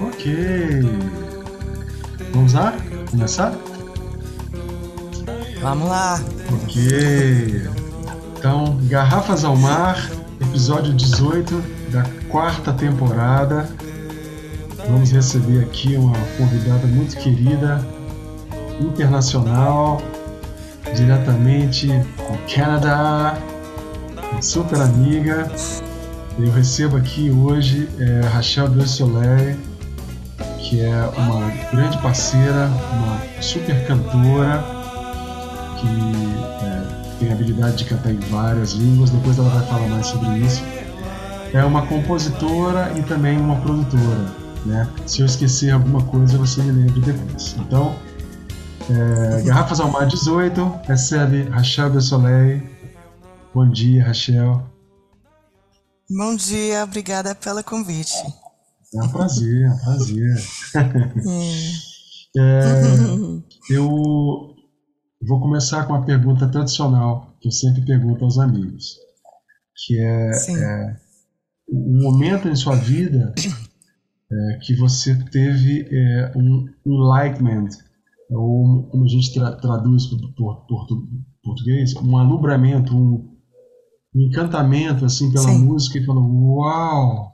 Ok. Vamos lá? Começar? Vamos lá. Ok. Então, Garrafas ao Mar, episódio 18 da quarta temporada. Vamos receber aqui uma convidada muito querida, internacional, diretamente do Canadá, super amiga. Eu recebo aqui hoje é, Rachel Soleil, que é uma grande parceira, uma super cantora, que é, tem a habilidade de cantar em várias línguas, depois ela vai falar mais sobre isso. É uma compositora e também uma produtora. Né? Se eu esquecer alguma coisa, você me lembre depois. Então, é, Garrafas ao Mar 18 recebe Rachel de. Bom dia, Rachel. Bom dia, obrigada pelo convite. É um prazer, é um prazer. é, eu vou começar com uma pergunta tradicional que eu sempre pergunto aos amigos, que é, é um momento em sua vida é, que você teve é, um enlightenment, ou como a gente tra traduz por, por, português, um alumbramento, um, um encantamento assim pela Sim. música e falou, uau, o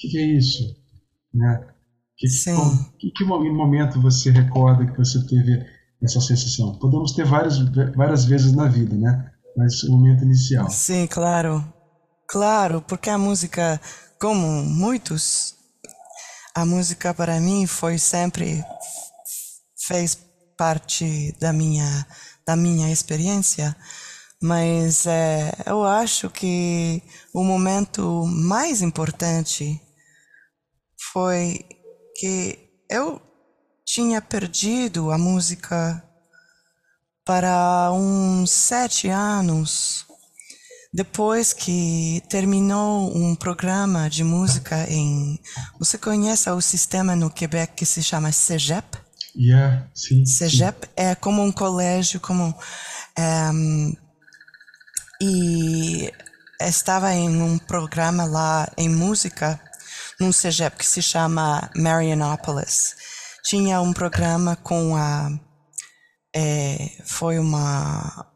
que, que, é isso? Né? Que, Sim. Que, que momento você recorda que você teve essa sensação? Podemos ter várias, várias vezes na vida, né? Mas o momento inicial. Sim, claro. Claro, porque a música, como muitos a música para mim foi sempre fez parte da minha da minha experiência mas é, eu acho que o momento mais importante foi que eu tinha perdido a música para uns sete anos depois que terminou um programa de música em. Você conhece o sistema no Quebec que se chama CEGEP? Yeah, sim. CEGEP sim. é como um colégio, como. Um, e estava em um programa lá em música, num CEGEP que se chama Marianopolis. Tinha um programa com a. É, foi uma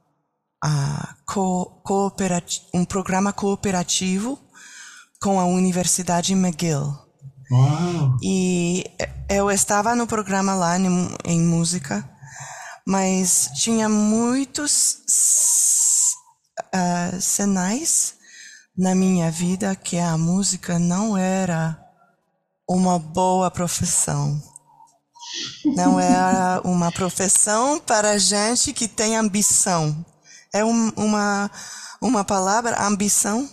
co um programa cooperativo com a Universidade McGill. Uau. E eu estava no programa lá em, em música, mas tinha muitos uh, sinais na minha vida que a música não era uma boa profissão. Não era uma profissão para gente que tem ambição é um, uma, uma palavra, ambição.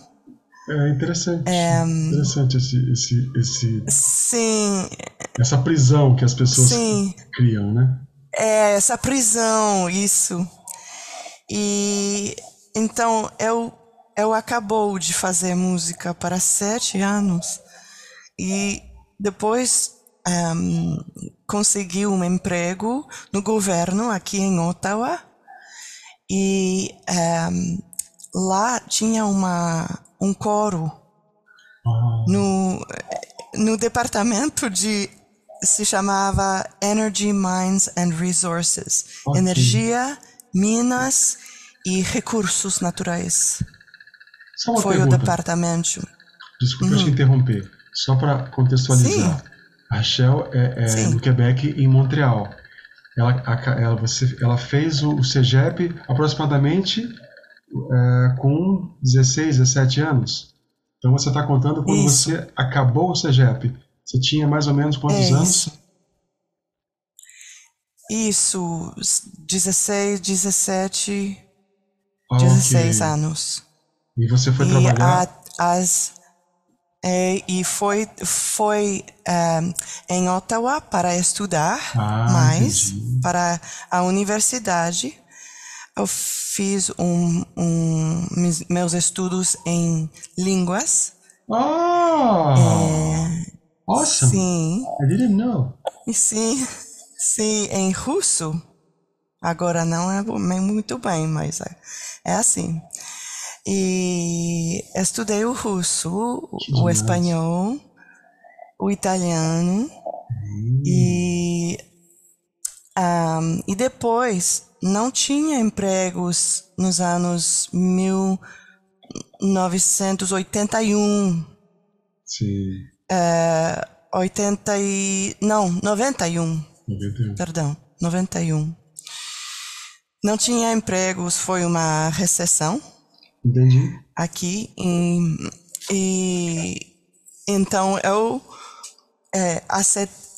É interessante. É, interessante esse, esse, esse. Sim. Essa prisão que as pessoas sim. criam, né? É, essa prisão, isso. E então eu, eu acabou de fazer música para sete anos e depois um, consegui um emprego no governo aqui em Ottawa e um, ehm, lá tinha uma, um coro ah. no, no departamento de se chamava Energy Mines and Resources okay. energia minas e recursos naturais foi pergunta. o departamento desculpa uhum. te interromper só para contextualizar Sim. a Rachel é, é no Quebec em Montreal ela, ela, você, ela fez o, o CEGEP aproximadamente é, com 16, 17 anos. Então você está contando quando isso. você acabou o CEGEP. Você tinha mais ou menos quantos é anos? Isso, 16, 17, okay. 16 anos. E você foi e trabalhar? A, as, é, e foi, foi um, em Ottawa para estudar ah, mais entendi. para a universidade. Eu fiz um, um, meus estudos em línguas. Oh! É, awesome! Sim. I didn't know. Sim, sim, em russo. Agora não é muito bem, mas é, é assim. E estudei o russo, o espanhol o italiano hum. e um, e depois não tinha empregos nos anos 1981. Sim. Uh, 80 e não 91. 91. Perdão, 91. Não tinha empregos, foi uma recessão. Entendi. Aqui e, e então eu é,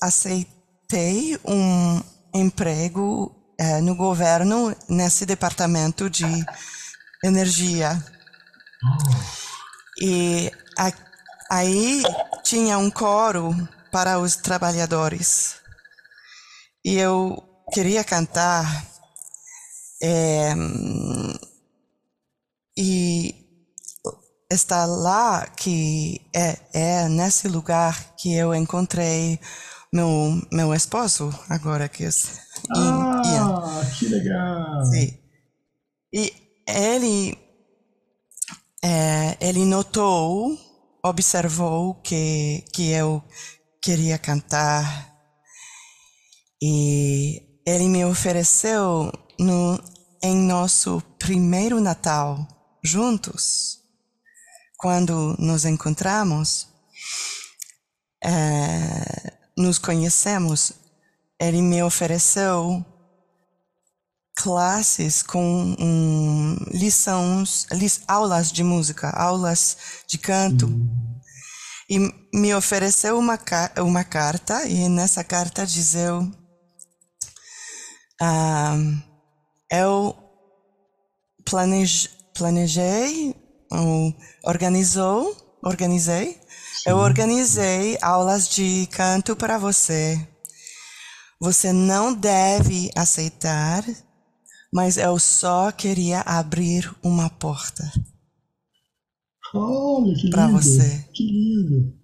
aceitei um emprego é, no governo nesse departamento de energia. E a, aí tinha um coro para os trabalhadores. E eu queria cantar. É, e está lá que é, é nesse lugar que eu encontrei meu meu esposo agora que é ah Ian. que legal Sim. e ele é, ele notou observou que que eu queria cantar e ele me ofereceu no em nosso primeiro Natal juntos quando nos encontramos, é, nos conhecemos, ele me ofereceu classes com um, lições, aulas de música, aulas de canto. Uhum. E me ofereceu uma, uma carta, e nessa carta dizeu: ah, Eu planej, planejei organizou, organizei. Sim. Eu organizei aulas de canto para você. Você não deve aceitar, mas eu só queria abrir uma porta. Olha, que para você. Que lindo.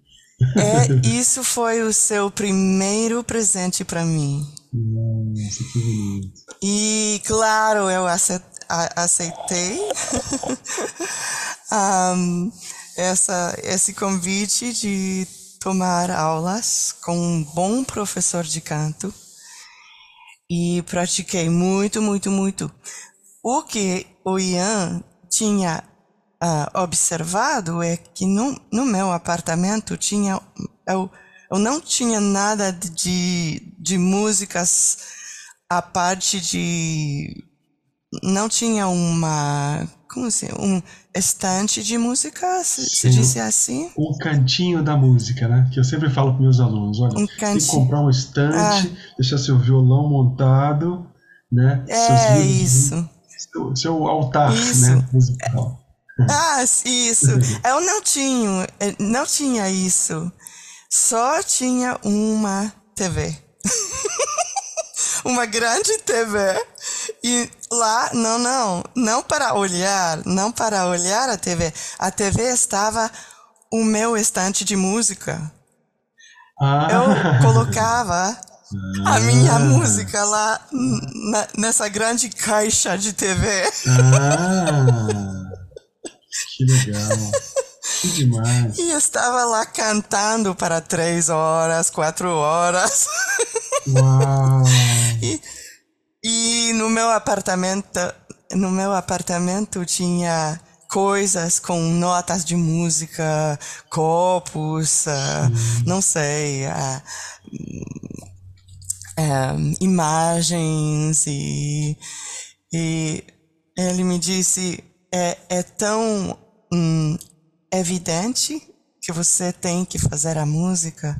É, isso foi o seu primeiro presente para mim. Nossa, que bonito. E claro, eu aceitei. Um, essa, esse convite de tomar aulas com um bom professor de canto e pratiquei muito, muito, muito. O que o Ian tinha uh, observado é que no, no meu apartamento tinha eu, eu não tinha nada de, de músicas a parte de não tinha uma como assim um estante de música, se, se disse assim? Um cantinho da música, né? Que eu sempre falo para meus alunos, olha, um tem que comprar um estante, ah. deixar seu violão montado, né? É isso. Seu, seu altar, isso. né? Musical. Ah, isso. eu não tinha, não tinha isso. Só tinha uma TV. uma grande TV. E lá, não, não, não para olhar, não para olhar a TV. A TV estava o meu estante de música. Ah. Eu colocava a minha ah. música lá na, nessa grande caixa de TV. Ah, que legal. Que demais. E estava lá cantando para três horas, quatro horas. Uau! E, e no meu apartamento, no meu apartamento tinha coisas com notas de música, copos, uh, não sei, uh, uh, imagens e, e ele me disse é, é tão hum, evidente que você tem que fazer a música?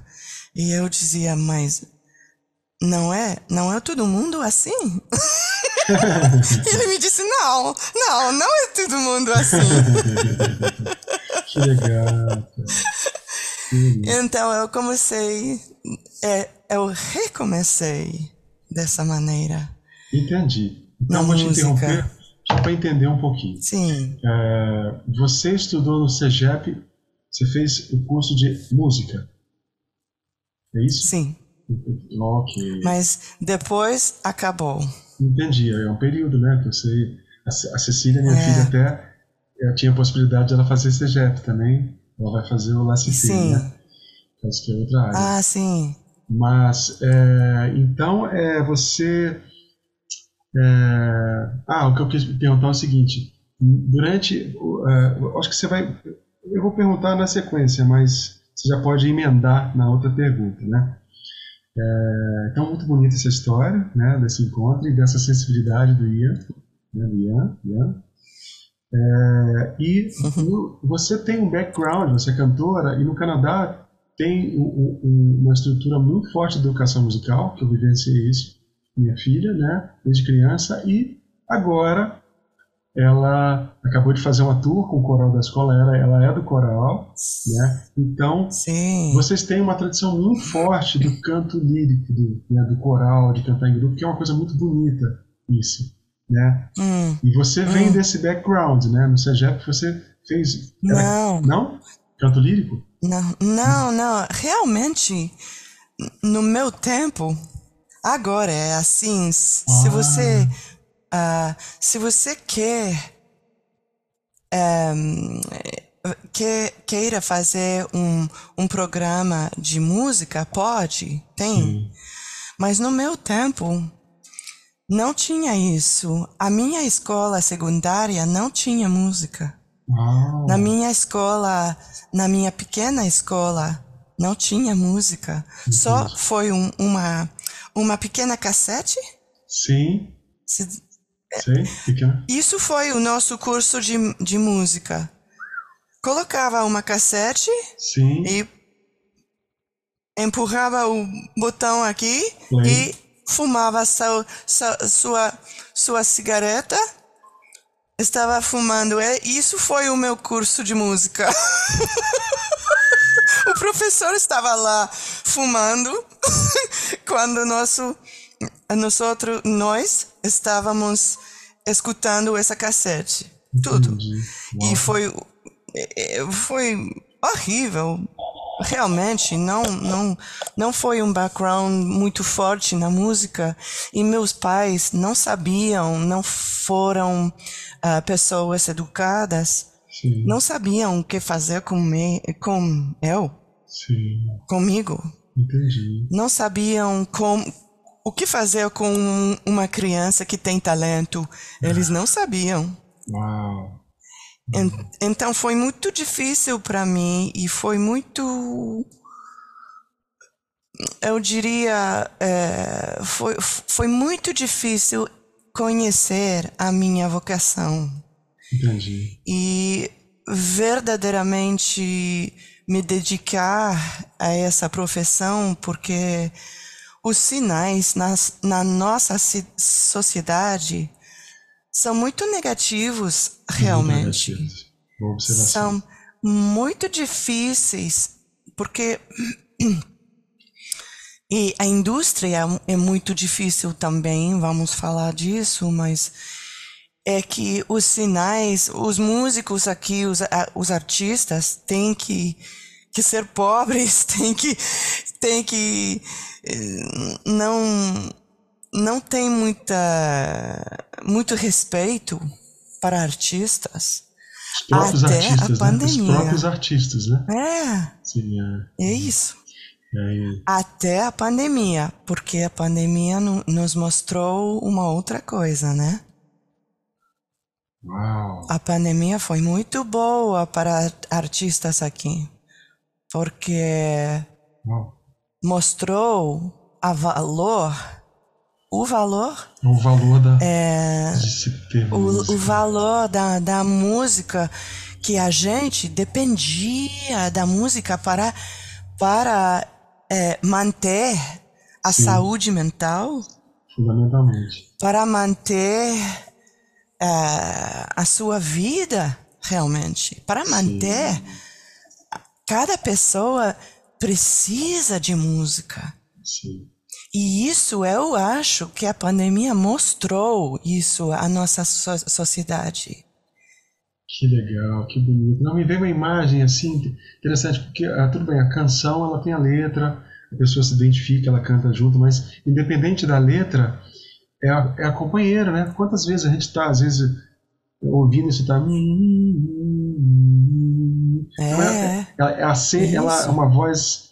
E eu dizia mas não é, não é todo mundo assim. ele me disse, não, não, não é todo mundo assim. que legal. Então eu comecei, é, eu recomecei dessa maneira. Entendi. Então vou te interromper só para entender um pouquinho. Sim. É, você estudou no CEGEP, você fez o curso de música, é isso? Sim. Ok. Mas depois acabou. Entendi. É um período, né? Que eu sei. A Cecília, minha é. filha, até eu tinha a possibilidade de ela fazer CGEP também. Ela vai fazer o LACP, né? Acho que é outra área. Ah, sim. Mas, é, então, é, você... É, ah, o que eu quis perguntar é o seguinte. Durante... É, acho que você vai... Eu vou perguntar na sequência, mas você já pode emendar na outra pergunta, né? É, então, muito bonita essa história, né, desse encontro e dessa sensibilidade do Ian, né, Ian, Ian. É, e uhum. você tem um background, você é cantora, e no Canadá tem um, um, uma estrutura muito forte de educação musical, que eu vivenciei isso, minha filha, né, desde criança, e agora ela acabou de fazer uma tour com o coral da escola, ela, ela é do coral, né? Então, Sim. vocês têm uma tradição muito forte do canto lírico, do, né, do coral, de cantar em grupo, que é uma coisa muito bonita, isso, né? Hum. E você vem hum. desse background, né? No CEGEP você fez... Não. Não? Canto lírico? Não, não, não. Realmente, no meu tempo, agora é assim, ah. se você Uh, se você quer, um, quer queira fazer um, um programa de música, pode, tem. Mas no meu tempo, não tinha isso. A minha escola secundária não tinha música. Na minha escola, na minha pequena escola, não tinha música. Só foi um, uma, uma pequena cassete. Sim. Se, Pequena. Isso foi o nosso curso de, de música. Colocava uma cassete Sim. e empurrava o botão aqui Play. e fumava sua, sua, sua cigareta. Estava fumando. É, isso foi o meu curso de música. o professor estava lá fumando quando nosso nós, outro, nós estávamos escutando essa cassete. Tudo. E foi, é, foi horrível. Realmente, não, não, não foi um background muito forte na música. E meus pais não sabiam, não foram uh, pessoas educadas. Sim. Não sabiam o que fazer com, me, com eu. Sim. Comigo. Entendi. Não sabiam como, o que fazer com uma criança que tem talento? Eles não sabiam. Uau. Então foi muito difícil para mim e foi muito. Eu diria. É, foi, foi muito difícil conhecer a minha vocação. Entendi. E verdadeiramente me dedicar a essa profissão, porque os sinais nas, na nossa sociedade são muito negativos, realmente. Muito são muito difíceis, porque. E a indústria é muito difícil também, vamos falar disso, mas é que os sinais, os músicos aqui, os, os artistas, têm que, que ser pobres, têm que, têm que não não tem muita muito respeito para artistas. Os próprios até artistas, a pandemia. Né? Os próprios artistas, né? É. Sim, é. é isso. É. Até a pandemia, porque a pandemia no, nos mostrou uma outra coisa, né? Uau. A pandemia foi muito boa para artistas aqui, porque Uau mostrou a valor o valor? O valor da é, o, o valor da, da música que a gente dependia da música para para é, manter a Sim. saúde mental? Fundamentalmente. Para manter é, a sua vida realmente? Para manter Sim. cada pessoa precisa de música. Sim. E isso eu acho que a pandemia mostrou isso à nossa so sociedade. Que legal, que bonito. Não me veio uma imagem assim interessante, porque ah, tudo bem, a canção ela tem a letra, a pessoa se identifica, ela canta junto, mas independente da letra, é a, é a companheira, né? Quantas vezes a gente está, às vezes, ouvindo isso, está. Ela, ela, ela, ela é uma voz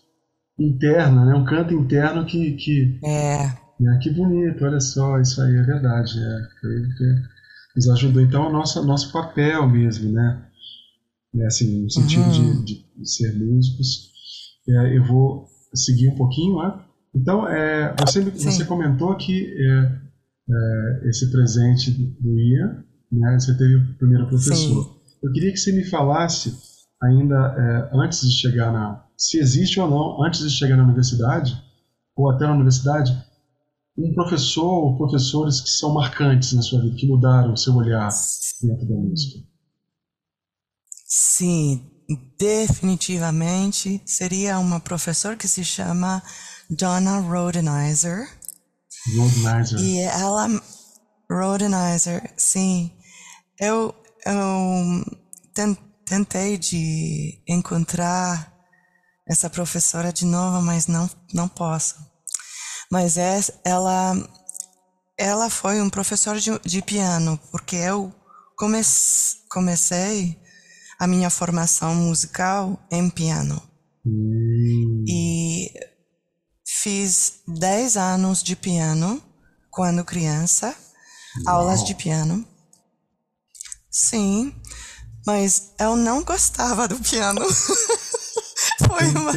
interna, né? Um canto interno que, que é. Né? Que bonito, olha só, isso aí é verdade. É, foi que nos ajudou. Então, o nosso, nosso papel mesmo, né? É, assim, no sentido uhum. de, de, ser músicos. É, eu vou seguir um pouquinho, né? Então, é, você, você comentou que é, é, esse presente do Ian, né? Você teve o primeiro professor. Sim. Eu queria que você me falasse ainda é, antes de chegar na, se existe ou não, antes de chegar na universidade ou até na universidade, um professor ou professores que são marcantes na sua vida, que mudaram o seu olhar dentro da música? Sim, definitivamente seria uma professora que se chama Donna Rodenizer. Rodenizer. E ela, Rodenizer, sim. Eu, eu tentei de encontrar essa professora de novo, mas não, não posso. Mas é, ela, ela foi um professor de, de piano, porque eu comece, comecei a minha formação musical em piano. Hum. E fiz 10 anos de piano quando criança, Uau. aulas de piano. Sim, mas eu não gostava do piano. Foi uma,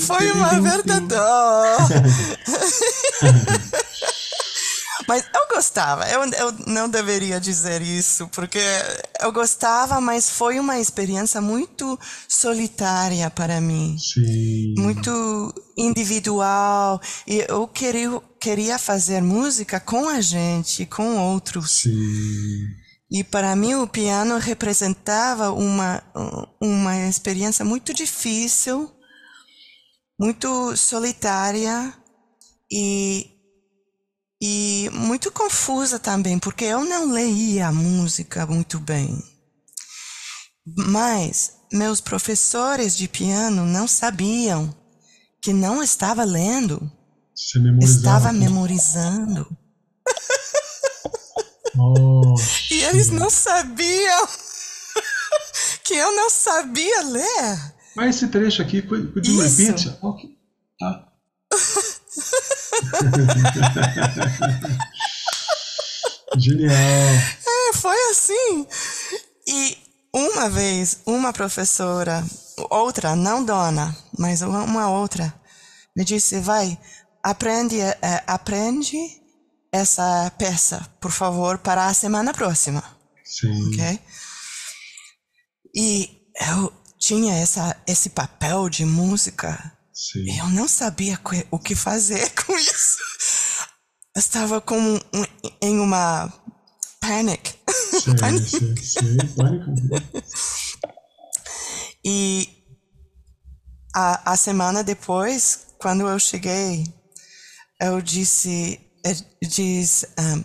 foi uma verdadeira. mas eu gostava, eu, eu não deveria dizer isso, porque eu gostava, mas foi uma experiência muito solitária para mim. Sim. Muito individual. E eu queria, queria fazer música com a gente, com outros. Sim. E para mim o piano representava uma, uma experiência muito difícil, muito solitária e, e muito confusa também, porque eu não leia a música muito bem. Mas meus professores de piano não sabiam que não estava lendo, estava memorizando. E eles não sabiam que eu não sabia ler. Mas esse trecho aqui, could, could you repeat? Okay. Tá. Genial. É, foi assim. E uma vez, uma professora, outra, não dona, mas uma outra, me disse: vai, aprende, é, aprende essa peça, por favor, para a semana próxima. Sim. Ok? E eu tinha essa, esse papel de música. Sim. Eu não sabia o que fazer com isso. Eu estava com um, em uma panic. Sim, panic. Sim, sim, pânico. E a, a semana depois, quando eu cheguei, eu disse diz: ah,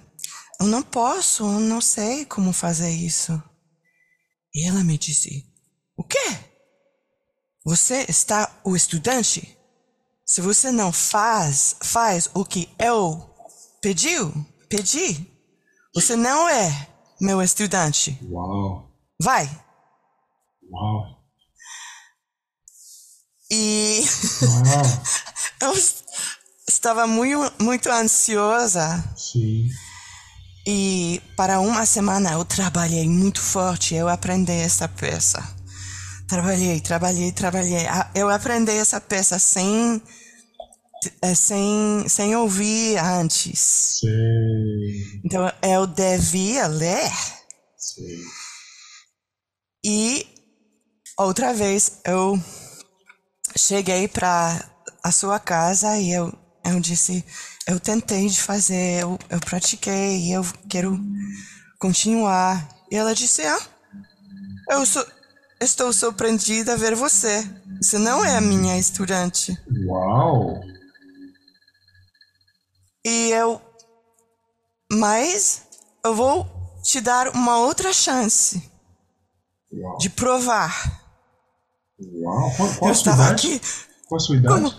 Eu não posso, eu não sei como fazer isso. E ela me disse: O quê? Você está o estudante? Se você não faz, faz o que eu pediu, pedi, você não é meu estudante. Uau. Vai. Uau. E Uau. eu estava muito, muito ansiosa. Sim. E para uma semana eu trabalhei muito forte, eu aprendi essa peça. Trabalhei, trabalhei, trabalhei. Eu aprendi essa peça sem eh, sem, sem ouvir antes. Sim. Então eu devia ler. Sim. E outra vez eu cheguei para a sua casa e eu eu disse, eu tentei de fazer, eu, eu pratiquei, eu quero continuar. E ela disse, ah, eu sou, estou surpreendida a ver você. Você não é a minha estudante. Uau! E eu, mas eu vou te dar uma outra chance Uau. de provar. Uau! Qual, qual eu a sua idade? Aqui, qual a sua idade? Como?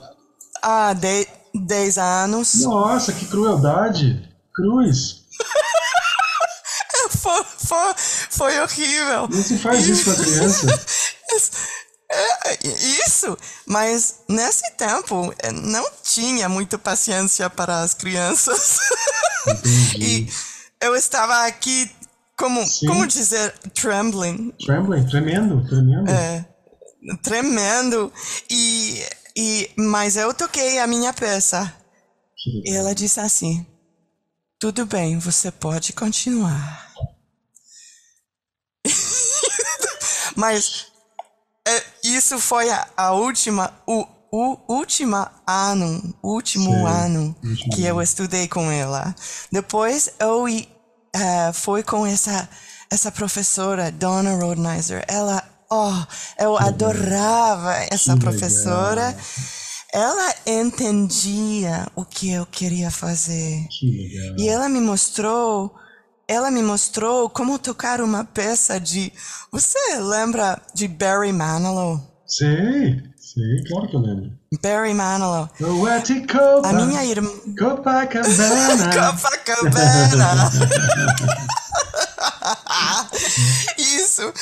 Ah, de, 10 anos. Nossa, que crueldade! Cruz! foi, foi, foi horrível. Não se faz isso com a criança. É, isso, mas nesse tempo é, não tinha muita paciência para as crianças. e eu estava aqui, como, como dizer, trembling. Trembling, tremendo, tremendo. É, tremendo. E, e, mas eu toquei a minha peça. E ela disse assim: tudo bem, você pode continuar. Mas é, isso foi a, a, última, o, o último ano, último Sim, ano que eu estudei com ela. Depois eu uh, fui com essa essa professora Donna Rodenizer. Ela, oh, eu que adorava essa que professora. Legal. Ela entendia o que eu queria fazer. E ela me mostrou ela me mostrou como tocar uma peça de. Você lembra de Barry Manilow? Sei, sei, claro que eu lembro. Barry Manilow. Copa, a minha irmã. Copacabana. Copacabana. Isso.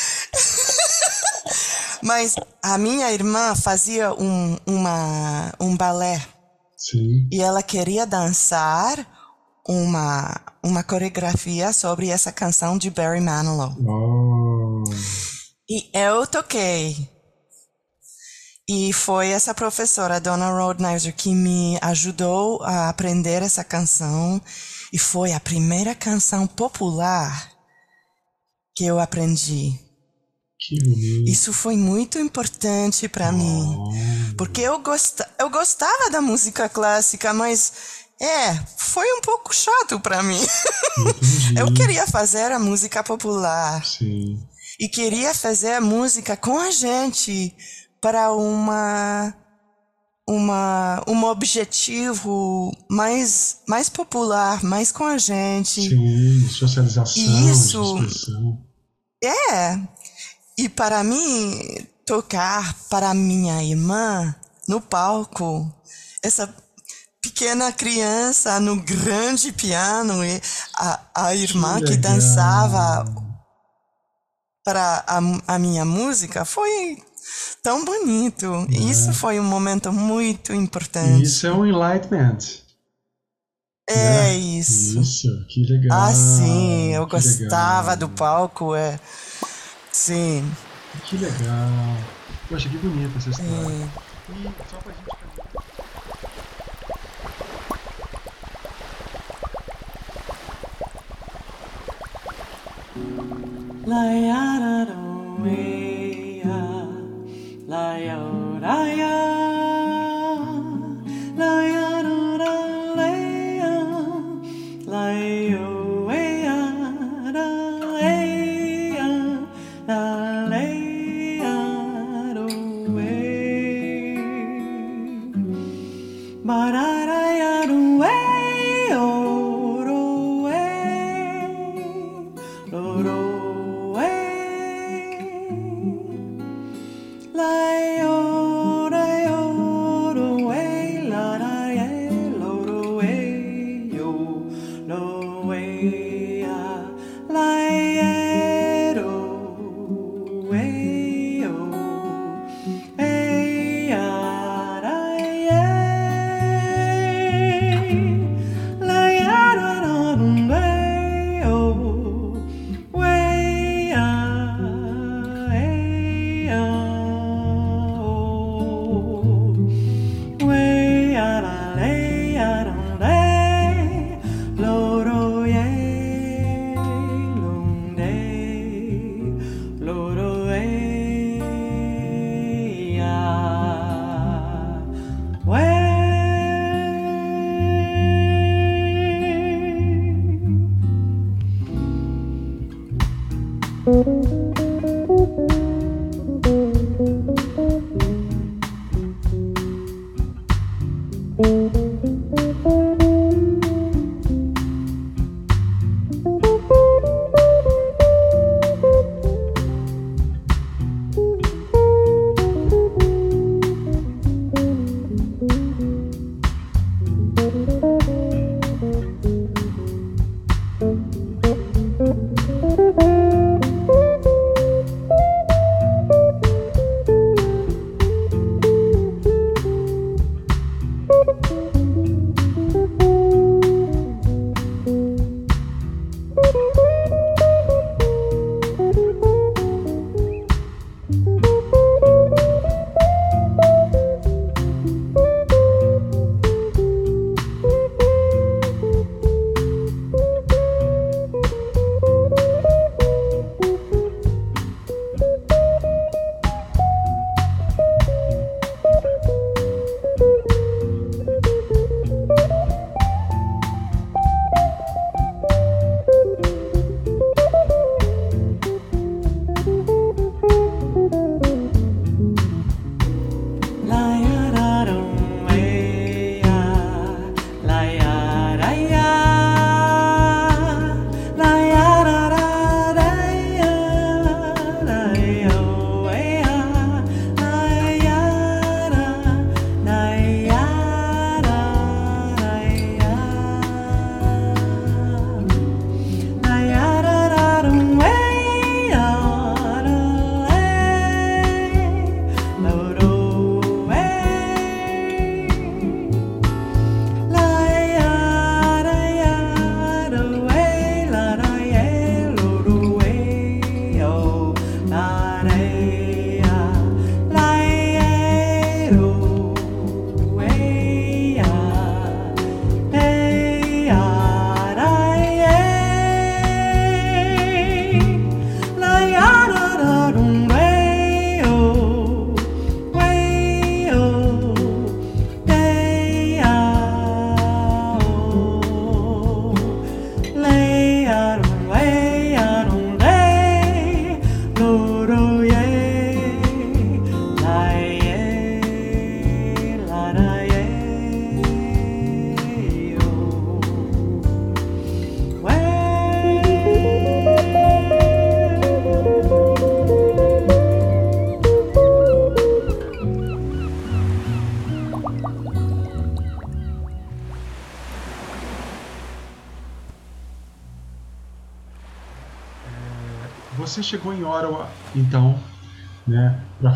Mas a minha irmã fazia um, uma, um balé. Sim. E ela queria dançar uma, uma coreografia sobre essa canção de Barry Manilow. Oh. E eu toquei. E foi essa professora, Donna Rodenizer, que me ajudou a aprender essa canção. E foi a primeira canção popular que eu aprendi. Isso foi muito importante para oh. mim, porque eu, gost... eu gostava da música clássica, mas é, foi um pouco chato para mim. eu queria fazer a música popular. Sim. E queria fazer a música com a gente para uma uma um objetivo mais mais popular, mais com a gente. Sim, socialização, Isso. É. E para mim tocar para minha irmã no palco, essa pequena criança no grande piano e a, a irmã que, que dançava para a, a minha música foi tão bonito. É. Isso foi um momento muito importante. Isso é um enlightenment. É né? isso. Isso, que legal. Ah, sim, eu gostava legal. do palco, é. Sim. Que legal. Poxa, que bonita essa história. É. E só pra gente La ya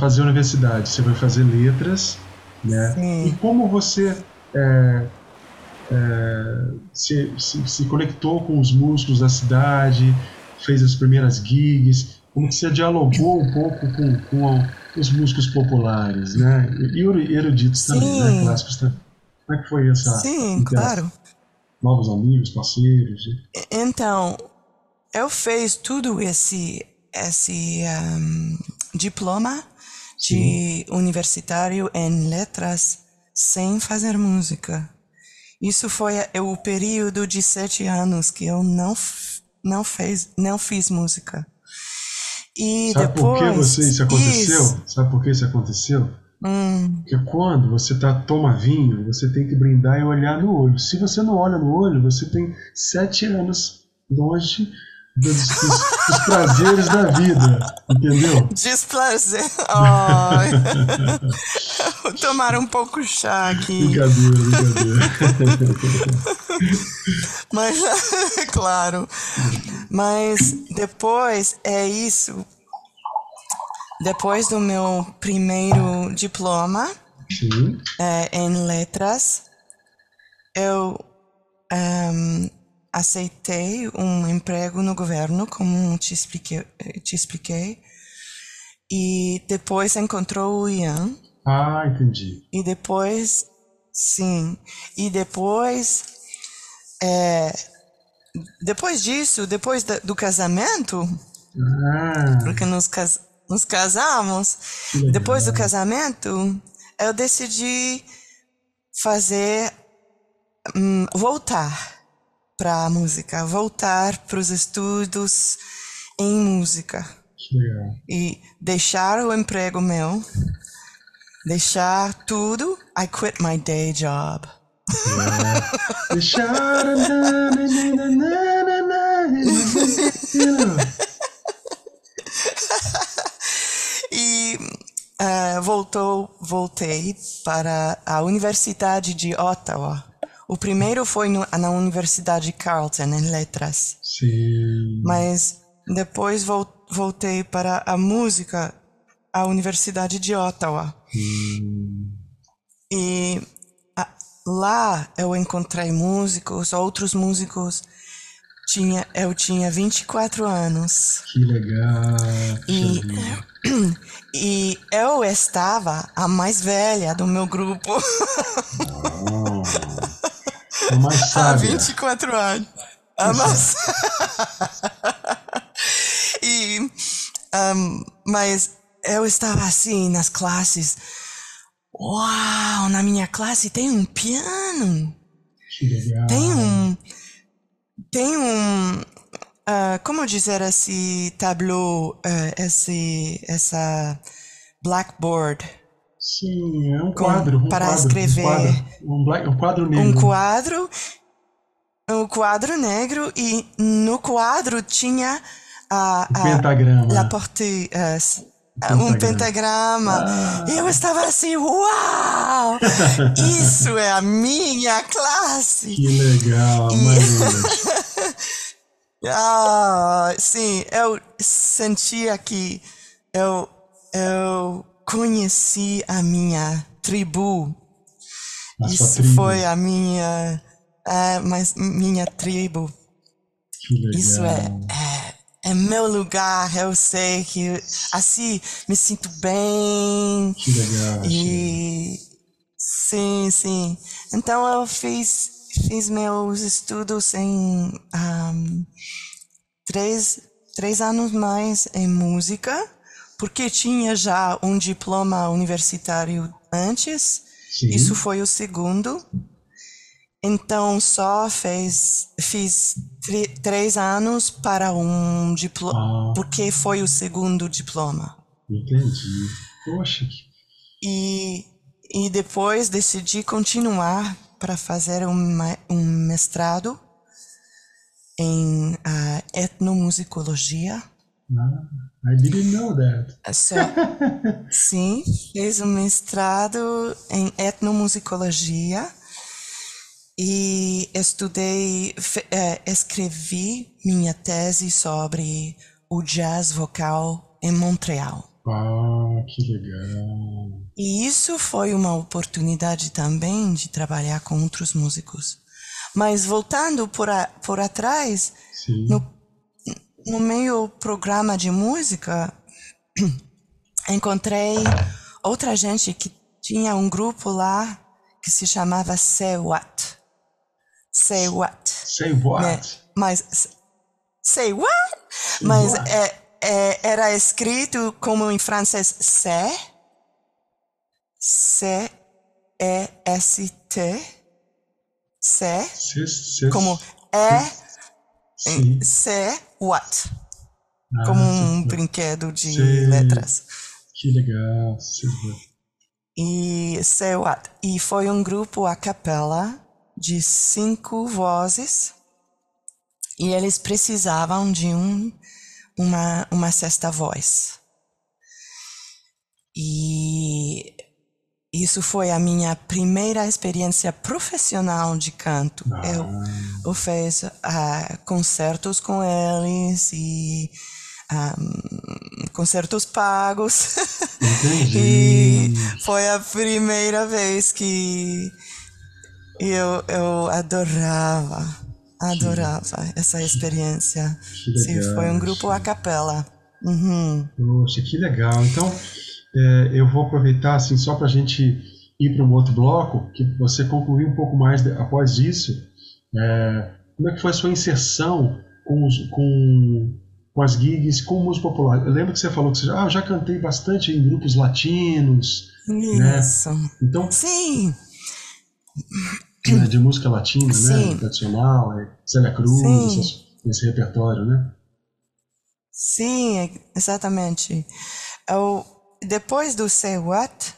fazer universidade. Você vai fazer letras, né? Sim. E como você é, é, se, se, se, conectou com os músicos da cidade, fez as primeiras gigs, como que você dialogou um pouco com, com os músicos populares, né? E eruditos Sim. também, né? Clássicos também. Como é que foi essa? Sim, claro. Novos amigos, parceiros. Né? Então, eu fiz tudo esse esse um, diploma de universitário em letras sem fazer música. Isso foi o período de sete anos que eu não não fez não fiz música. E Sabe depois, por que você, isso aconteceu? Isso. Sabe por que isso aconteceu? Hum. Porque quando você tá, toma vinho, você tem que brindar e olhar no olho. Se você não olha no olho, você tem sete anos longe dos, dos, dos prazeres da vida, entendeu? Desprazer. Oh. Vou tomar um pouco chá aqui. Brincadeira, brincadeira. Mas, claro. Mas depois é isso. Depois do meu primeiro diploma é, em letras, eu um, aceitei um emprego no governo, como te expliquei, te expliquei. E depois encontrou o Ian. Ah, entendi. E depois, sim. E depois, é, depois disso, depois do casamento, ah. porque nos, cas, nos casamos, depois do casamento, eu decidi fazer, hum, voltar para a música, voltar para os estudos em música. E deixar o emprego meu, deixar tudo. I quit my day job. deixar. e uh, voltou, voltei para a Universidade de Ottawa o primeiro foi no, na Universidade de Carleton, em Letras. Sim. Mas depois voltei para a música, à Universidade de Ottawa. Hum. E a, lá eu encontrei músicos, outros músicos. Tinha, eu tinha 24 anos. Que legal. E, e eu estava a mais velha do meu grupo. Oh. Mais sábia. Há 24 anos. A mais... e, um, mas eu estava assim nas classes. Uau, na minha classe tem um piano. Que legal. Tem um. Tem um. Uh, como dizer esse tableau, uh, esse, essa blackboard? Sim, é um quadro. Um para quadro, escrever. Um quadro, um, quadro negro. Um quadro. Um quadro negro e no quadro tinha a, a pentagrama. La porte, uh, um pentagrama. Ah. Eu estava assim, uau! Isso é a minha classe! Que legal, e... ah, sim, eu sentia que eu, eu conheci a minha tribo. A Isso foi a minha, é, mas minha tribo. Isso é, é, é, meu lugar. Eu sei que assim me sinto bem. Que legal. E sim, sim. Então eu fiz fiz meus estudos em um, três três anos mais em música porque tinha já um diploma universitário antes. Sim. Isso foi o segundo. Então só fez fiz três anos para um diploma, ah. porque foi o segundo diploma. Entendi. Poxa. E e depois decidi continuar para fazer um, um mestrado em uh, etnomusicologia Ah, I didn't know that. So, sim, fiz um mestrado em etnomusicologia e estudei, é, escrevi minha tese sobre o jazz vocal em Montreal. Ah, que legal. E isso foi uma oportunidade também de trabalhar com outros músicos. Mas voltando por, a, por atrás, no, no meio programa de música, encontrei outra gente que tinha um grupo lá que se chamava Say What. Say What. Say What? Né? Mas, Say What? Say Mas what? É, é, era escrito como em francês C, C-E-S-T, C, como E, C, What, ah, como um brinquedo de letras. Que legal. E C, What. E foi um grupo a capela de cinco vozes e eles precisavam de um uma, uma sexta voz. E isso foi a minha primeira experiência profissional de canto. Ah. Eu, eu fiz uh, concertos com eles e um, ah, concertos pagos. e foi a primeira vez que eu, eu adorava Adorava essa experiência. Sim, foi um grupo a capela. Uhum. Poxa, que legal. Então, é, eu vou aproveitar assim só para a gente ir para um outro bloco, que você concluir um pouco mais de, após isso. É, como é que foi a sua inserção com, os, com, com as gigs com música popular? Eu lembro que você falou que você ah, já cantei bastante em grupos latinos. Né? Isso. Né? Então, Sim né, de música latina, né, Sim. né, tradicional, é Célia Cruz, esse, esse, repertório, né? Sim, exatamente. Eu, depois do Say What,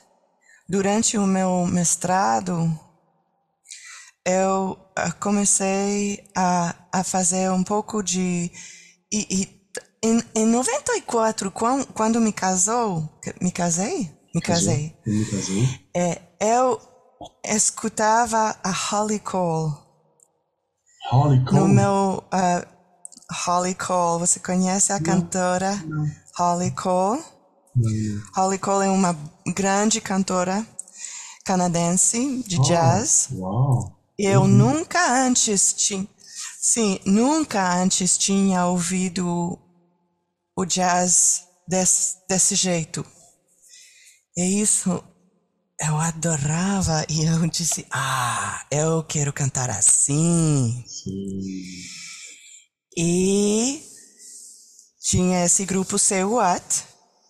durante o meu mestrado, eu eh, comecei a, a fazer um pouco de... E, e, em, em 94, quando, quando me casou, me casei? Me casei. Me casei. É, eu escutava a Holly Cole. Holly Cole? No meu uh, Holly Cole, você conhece a não, cantora não. Holly Cole? Não. Holly Cole é uma grande cantora canadense de oh, jazz. Uau. Eu uhum. nunca antes tinha, sim, nunca antes tinha ouvido o jazz desse, desse jeito. E isso eu adorava e eu disse, ah, eu quero cantar assim. Sim. E tinha esse grupo Say What,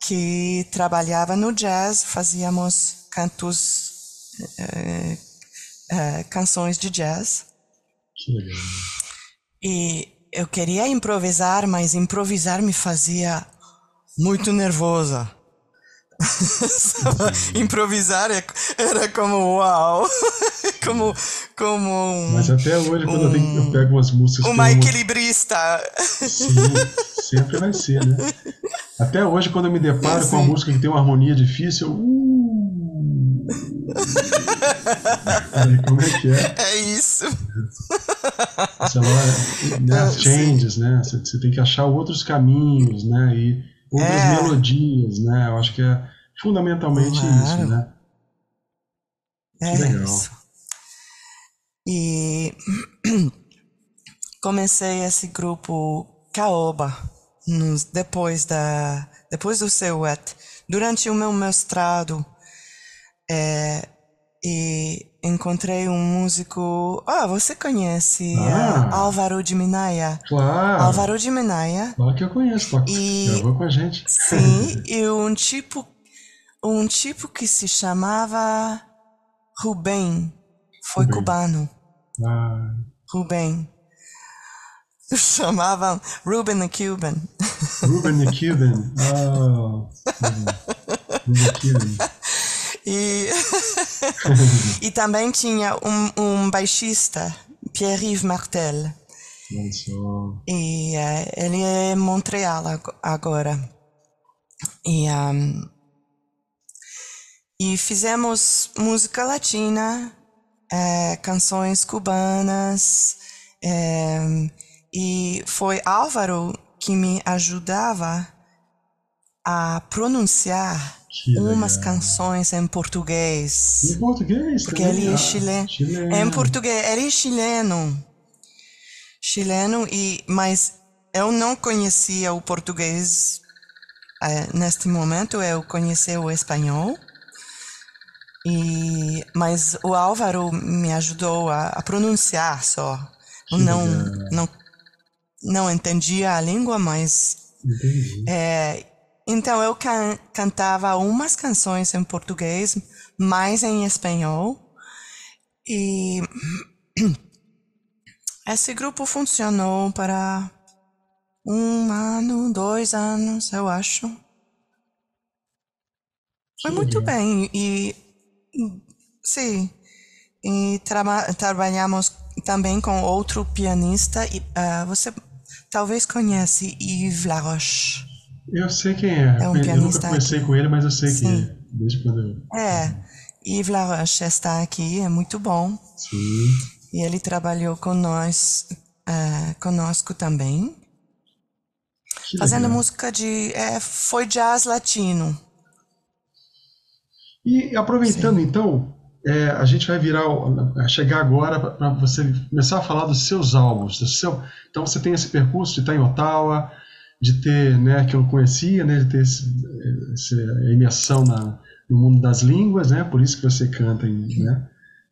que trabalhava no jazz, fazíamos cantos, eh, eh, canções de jazz. Que legal. E eu queria improvisar, mas improvisar me fazia muito nervosa. Improvisar é, era como uau, como como um, Mas até hoje quando um, eu, tenho, eu, pego umas músicas uma equilibrista. Sim, sempre vai ser, né? Até hoje quando eu me deparo Sim. com uma música que tem uma harmonia difícil, uh... como é que é? É isso. Sei lá, né, as changes, né? Você, você tem que achar outros caminhos, né? E outras é. melodias, né? Eu acho que é fundamentalmente claro. isso, né? É que legal. Isso. E comecei esse grupo Caoba nos, depois da depois do CEUET, durante o meu mestrado é, e encontrei um músico. Ah, você conhece ah, Álvaro de Minaia? Claro. Álvaro de Minaia. Claro que eu conheço, toca. E, gravou com a gente. Sim, e um tipo, um tipo que se chamava Rubem, foi Rubem. cubano. Ah. Rubem. Chamavam Ruben the Cuban. Ruben the Cuban. Oh. Ruben Cuban. E, e também tinha um, um baixista, Pierre-Yves Martel. E uh, ele é em Montreal agora. E, um, e fizemos música latina, é, canções cubanas. É, e foi Álvaro que me ajudava a pronunciar umas canções em português. Em português? Porque ele é ah, chileno. chileno. Em português, ele é chileno. Chileno, e, mas eu não conhecia o português é, neste momento, eu conheci o espanhol. E, mas o Álvaro me ajudou a, a pronunciar só. não, não, não entendia a língua, mas. É, então eu can, cantava umas canções em português, mais em espanhol. E esse grupo funcionou para um ano, dois anos, eu acho. Foi muito bem. E Sim. E tra trabalhamos também com outro pianista. E, uh, você talvez conhece Yves Laroche. Eu sei quem é. É um eu pianista. nunca conversei com ele, mas eu sei Sim. quem é. Desde quando eu... É. Yves Laroche está aqui, é muito bom. Sim. E ele trabalhou com nós, uh, conosco também. Que fazendo legal. música de. É, foi jazz latino. E aproveitando Sim. então, é, a gente vai virar, chegar agora para você começar a falar dos seus álbuns. Do seu, então você tem esse percurso de estar em Ottawa, de ter, né, que eu conhecia, né, de ter esse, essa imersão na, no mundo das línguas, né, por isso que você canta em, né,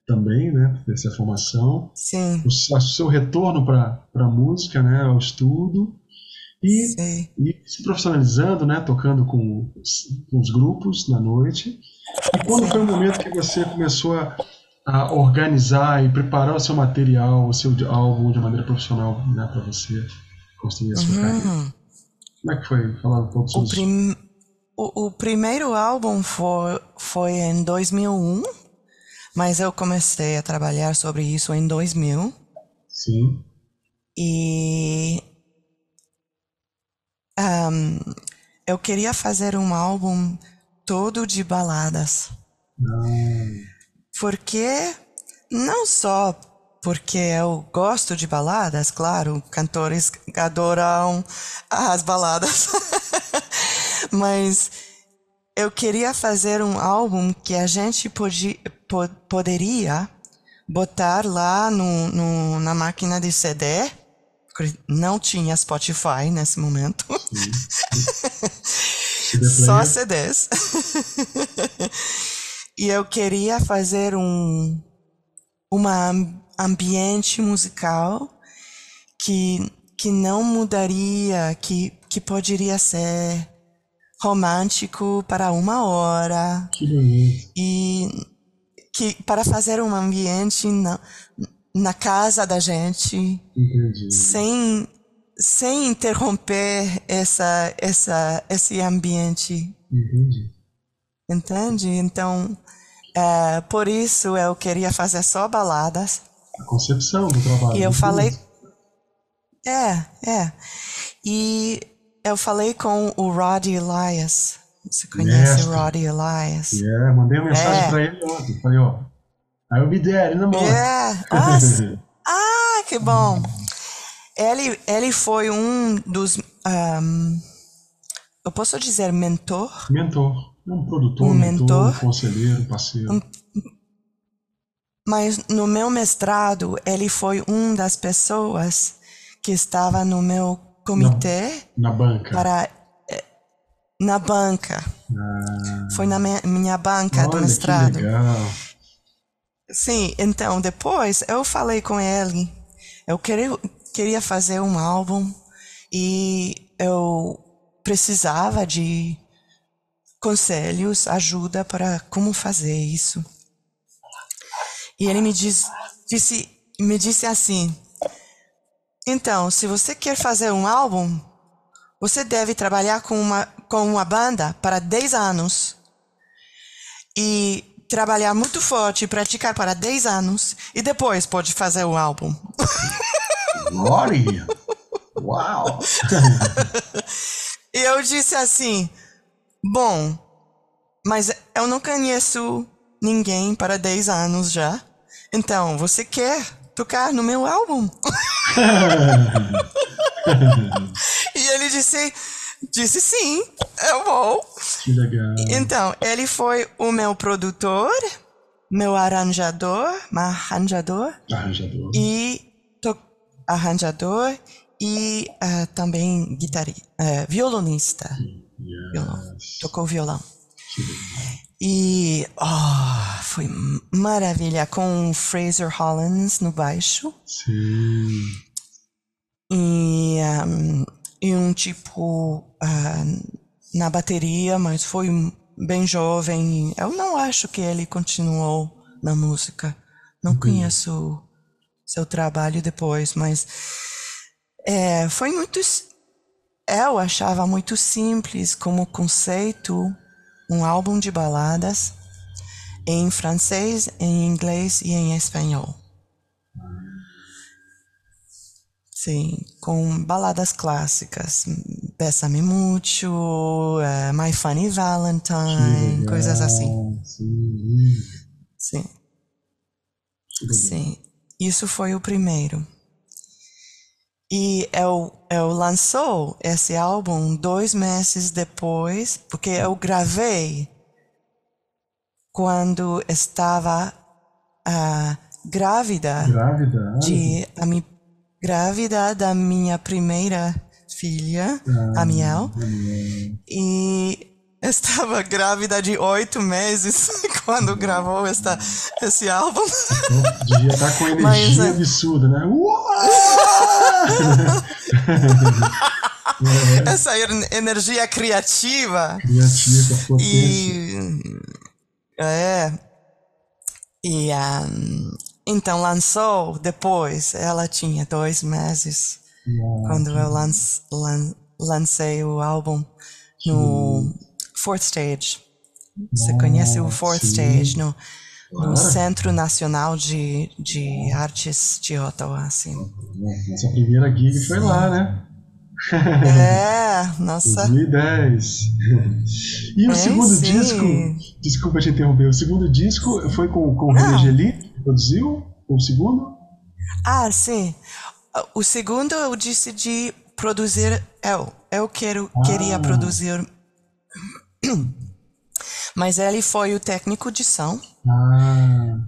também, né, essa formação. Sim. O, o seu retorno para a música, né, ao estudo. E, e, se profissionalizando, né, tocando com, com os grupos na noite. E quando foi o momento que você começou a, a, organizar e preparar o seu material, o seu álbum de maneira profissional, né, para você construir a sua uhum. carreira? Como é que foi? Falar um pouco sobre o prim... isso. O, o, primeiro álbum foi, foi em 2001, mas eu comecei a trabalhar sobre isso em 2000. Sim. E um, eu queria fazer um álbum todo de baladas. Hum. Porque não só porque eu gosto de baladas, claro, cantores adoram as baladas, mas eu queria fazer um álbum que a gente podia, poderia botar lá no, no, na máquina de CD não tinha Spotify nesse momento. Só CDs. e eu queria fazer um uma ambiente musical que que não mudaria, que que poderia ser romântico para uma hora. Que e que para fazer um ambiente não, na casa da gente, Entendi. sem sem interromper essa essa esse ambiente. Entendi. Entende? Então, é, por isso eu queria fazer só baladas. A concepção do trabalho. E eu falei. É, é. E eu falei com o Roddy Elias. Você conhece o Roddy Elias? É, yeah, mandei uma mensagem é. para ele ontem. Falei, ó, I'll be there in the morning. É. Ah, que bom. Ele, ele foi um dos. Um, eu posso dizer mentor? Mentor. Um produtor, um mentor, mentor conselheiro, parceiro. Um, mas no meu mestrado, ele foi um das pessoas que estava no meu comitê. Na, na banca. Para, eh, na banca. Ah, foi na minha, minha banca olha, do mestrado. Que legal. Sim, então depois eu falei com ele. Eu queria, queria fazer um álbum e eu precisava de conselhos, ajuda para como fazer isso. E ele me diz, disse, me disse assim: então, se você quer fazer um álbum, você deve trabalhar com uma, com uma banda para 10 anos. E trabalhar muito forte, praticar para 10 anos e depois pode fazer um álbum. Glória! Uau! e eu disse assim: bom, mas eu não conheço ninguém para 10 anos já. Então, você quer tocar no meu álbum? e ele disse, disse sim, eu vou. Que legal. Então, ele foi o meu produtor, meu arranjador, arranjador. Arranjador. E to, arranjador e uh, também guitarrista, uh, violonista. Yes. Violão. Tocou violão. E oh, foi maravilha com Fraser Hollins no baixo. Sim. E, um, e um tipo uh, na bateria, mas foi bem jovem. Eu não acho que ele continuou na música. Não uhum. conheço seu trabalho depois, mas é, foi muito. Eu achava muito simples como conceito um álbum de baladas em francês, em inglês e em espanhol. Sim, com baladas clássicas. Bésame Mucho, uh, My Funny Valentine, coisas assim. Sim. Sim. Sim. Isso foi o primeiro. E eu, eu lançou esse álbum dois meses depois, porque eu gravei quando estava uh, grávida, grávida de a mi, grávida da minha primeira filha, ah, Amiel. e estava grávida de oito meses quando gravou esta, esse álbum. Devia estar com energia Mas, absurda, né? Essa energia criativa. Criativa, potência. E, é. E um, então lançou depois. Ela tinha dois meses quando eu lance, lan, lancei o álbum no Fourth Stage. Você conhece o Fourth sim. Stage no, no Centro Nacional de, de Artes de Ottawa, assim. Nossa primeira gig foi lá, né? É, nossa. 2010. E o é, segundo sim. disco, desculpa te interromper, o segundo disco foi com, com o René Geli, produziu? O segundo? Ah, sim. O segundo eu decidi produzir eu. Eu quero, ah. queria produzir mas ele foi o técnico de som. Ah,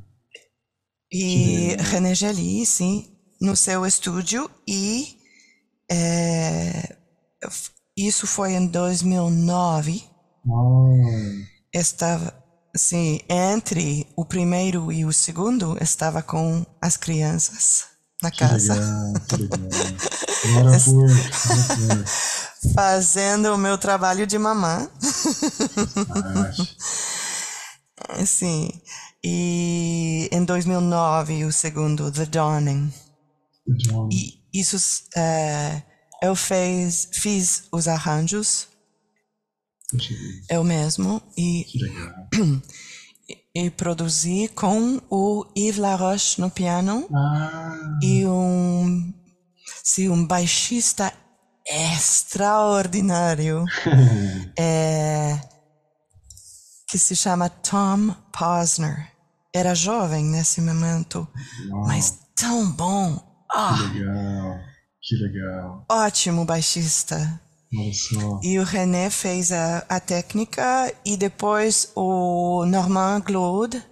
e René Geli, sim, no seu estúdio. E é, isso foi em 2009. Oh. Estava, assim, entre o primeiro e o segundo, estava com as crianças na que casa. Legal, que legal. Bora por, fazendo o meu trabalho de mamã. Sim. E em 2009, o segundo, The Dawning. The Dawning. E isso, é, eu fez, fiz os arranjos. Eu mesmo. E, e, produzi com o Yves Laroche no piano. Ah. E um, sim, um baixista extraordinário é, que se chama Tom Posner. Era jovem nesse momento, Uau. mas tão bom. Ah, que legal, que legal. Ótimo baixista. E o René fez a, a técnica e depois o Normand Glaude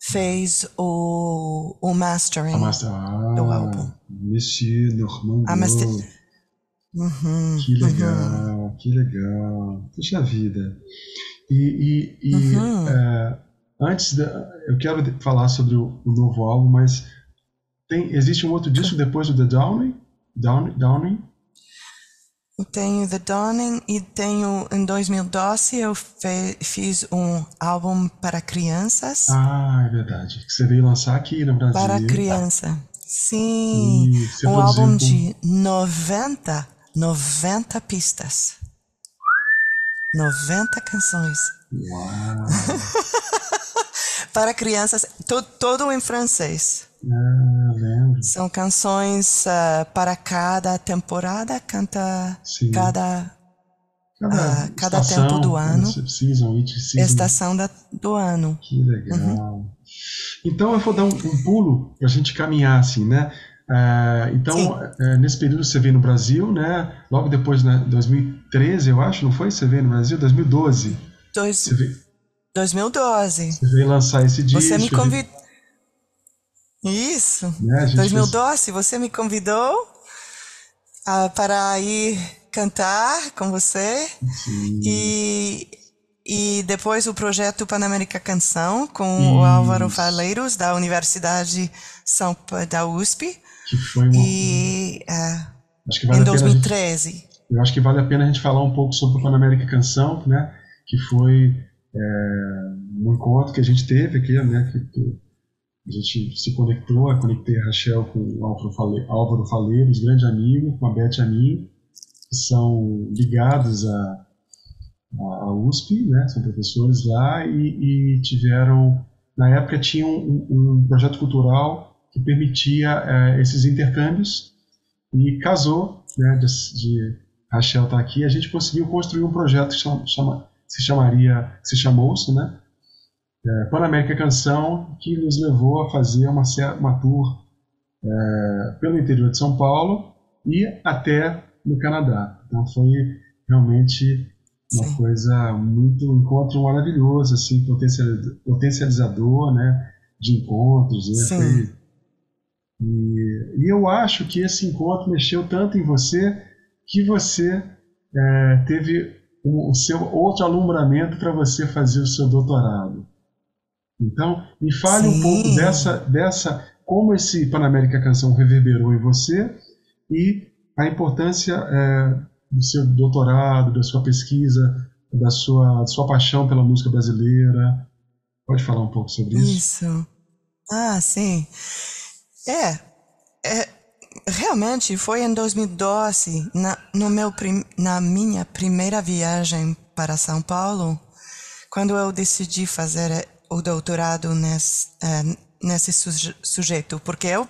fez o, o mastering master, ah, do álbum. Monsieur Normand Glaude. Uhum, que legal, uhum. que legal. Puxa vida. E, e, e uhum. é, antes, da, eu quero falar sobre o, o, novo álbum, mas tem, existe um outro disco depois do The Downing? Downing? Downing? Eu tenho The Dawning e tenho em 2012 eu fe, fiz um álbum para crianças. Ah, é verdade. Que você veio lançar aqui no Brasil. Para criança. Sim, um álbum com... de 90 90 pistas. 90 canções. Uau! Para crianças, to, todo em francês. Ah. São canções uh, para cada temporada, canta Sim. cada cada, uh, cada estação, tempo do ano. Season, season. Estação da, do ano. Que legal. Uhum. Então eu vou dar um, um pulo para a gente caminhar assim, né? É, então, é, nesse período você veio no Brasil, né? Logo depois, né, 2013, eu acho, não foi? Você veio no Brasil? 2012. Dois, você veio, 2012. Você veio lançar esse disco. Você me convidou. Isso. Né, 2012, fez... você me convidou uh, para ir cantar com você. Sim. E, e depois o projeto Panamérica Canção com Isso. o Álvaro Faleiros, da Universidade São da USP. Que foi uma... E, uh, acho que vale em 2013. Gente, eu acho que vale a pena a gente falar um pouco sobre o Panamérica Canção, né? Que foi é, um encontro que a gente teve aqui, né? Que, que a gente se conectou, eu conectei a Rachel com o Álvaro Faleiros, grande amigo, com a Beth Amin, que são ligados à, à USP, né? São professores lá e, e tiveram, na época, tinham um, um projeto cultural que permitia é, esses intercâmbios e casou, né, de, de Rachel estar tá aqui, a gente conseguiu construir um projeto que chama, chama, se chamaria, se chamou-se, né, é, Panamérica Canção, que nos levou a fazer uma, uma tour é, pelo interior de São Paulo e até no Canadá. Então foi realmente uma Sim. coisa muito um encontro maravilhoso assim potencializador né de encontros né? foi e, e, eu acho que esse encontro mexeu tanto em você que você é, teve o, o, seu outro alumbramento para você fazer o seu doutorado. Então, me fale Sim. um pouco dessa, dessa, como esse Panamérica Canção reverberou em você e a importância é, do seu doutorado, da sua pesquisa, da sua, da sua paixão pela música brasileira. Pode falar um pouco sobre isso? Isso. Ah, sim. É, é, realmente foi em 2012, na, no meu prim, na minha primeira viagem para São Paulo, quando eu decidi fazer o doutorado nesse, é, nesse suje, sujeito, porque eu,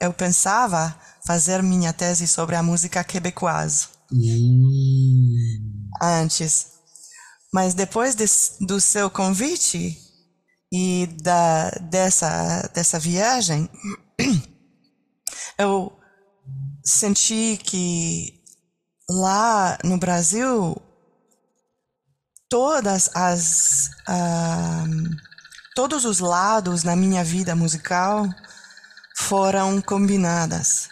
eu pensava fazer minha tese sobre a música quebecoise hum. antes. Mas depois de, do seu convite, e da, dessa, dessa viagem, eu senti que lá no Brasil todas as uh, todos os lados na minha vida musical foram combinadas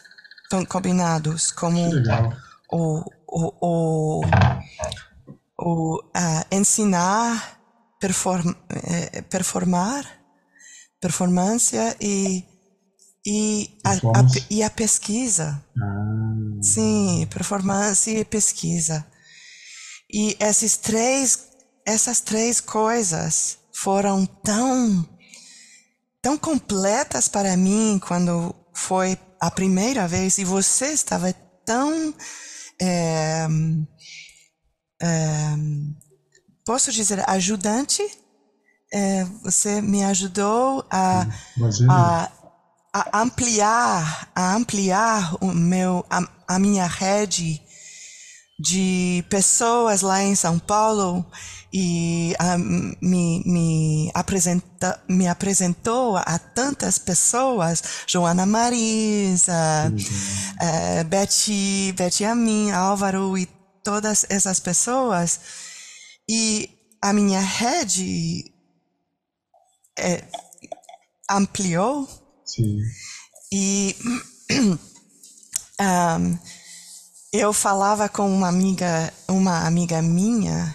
combinados como o, o, o, o uh, ensinar perform, eh, performar, performance e, e, a, a, e a pesquisa. Ah. Sim, performance e pesquisa. E esses três, essas três coisas foram tão, tão completas para mim quando foi a primeira vez e você estava tão é, é, posso dizer, ajudante. É, você me ajudou a, a, a, ampliar, a ampliar o meu, a, a minha rede de pessoas lá em São Paulo e a, me, me, apresenta, me apresentou a tantas pessoas, Joana Marisa, uhum. é, Betty, Betty Amin, Álvaro e todas essas pessoas e a minha rede é, ampliou. Sim. E um, eu falava com uma amiga, uma amiga minha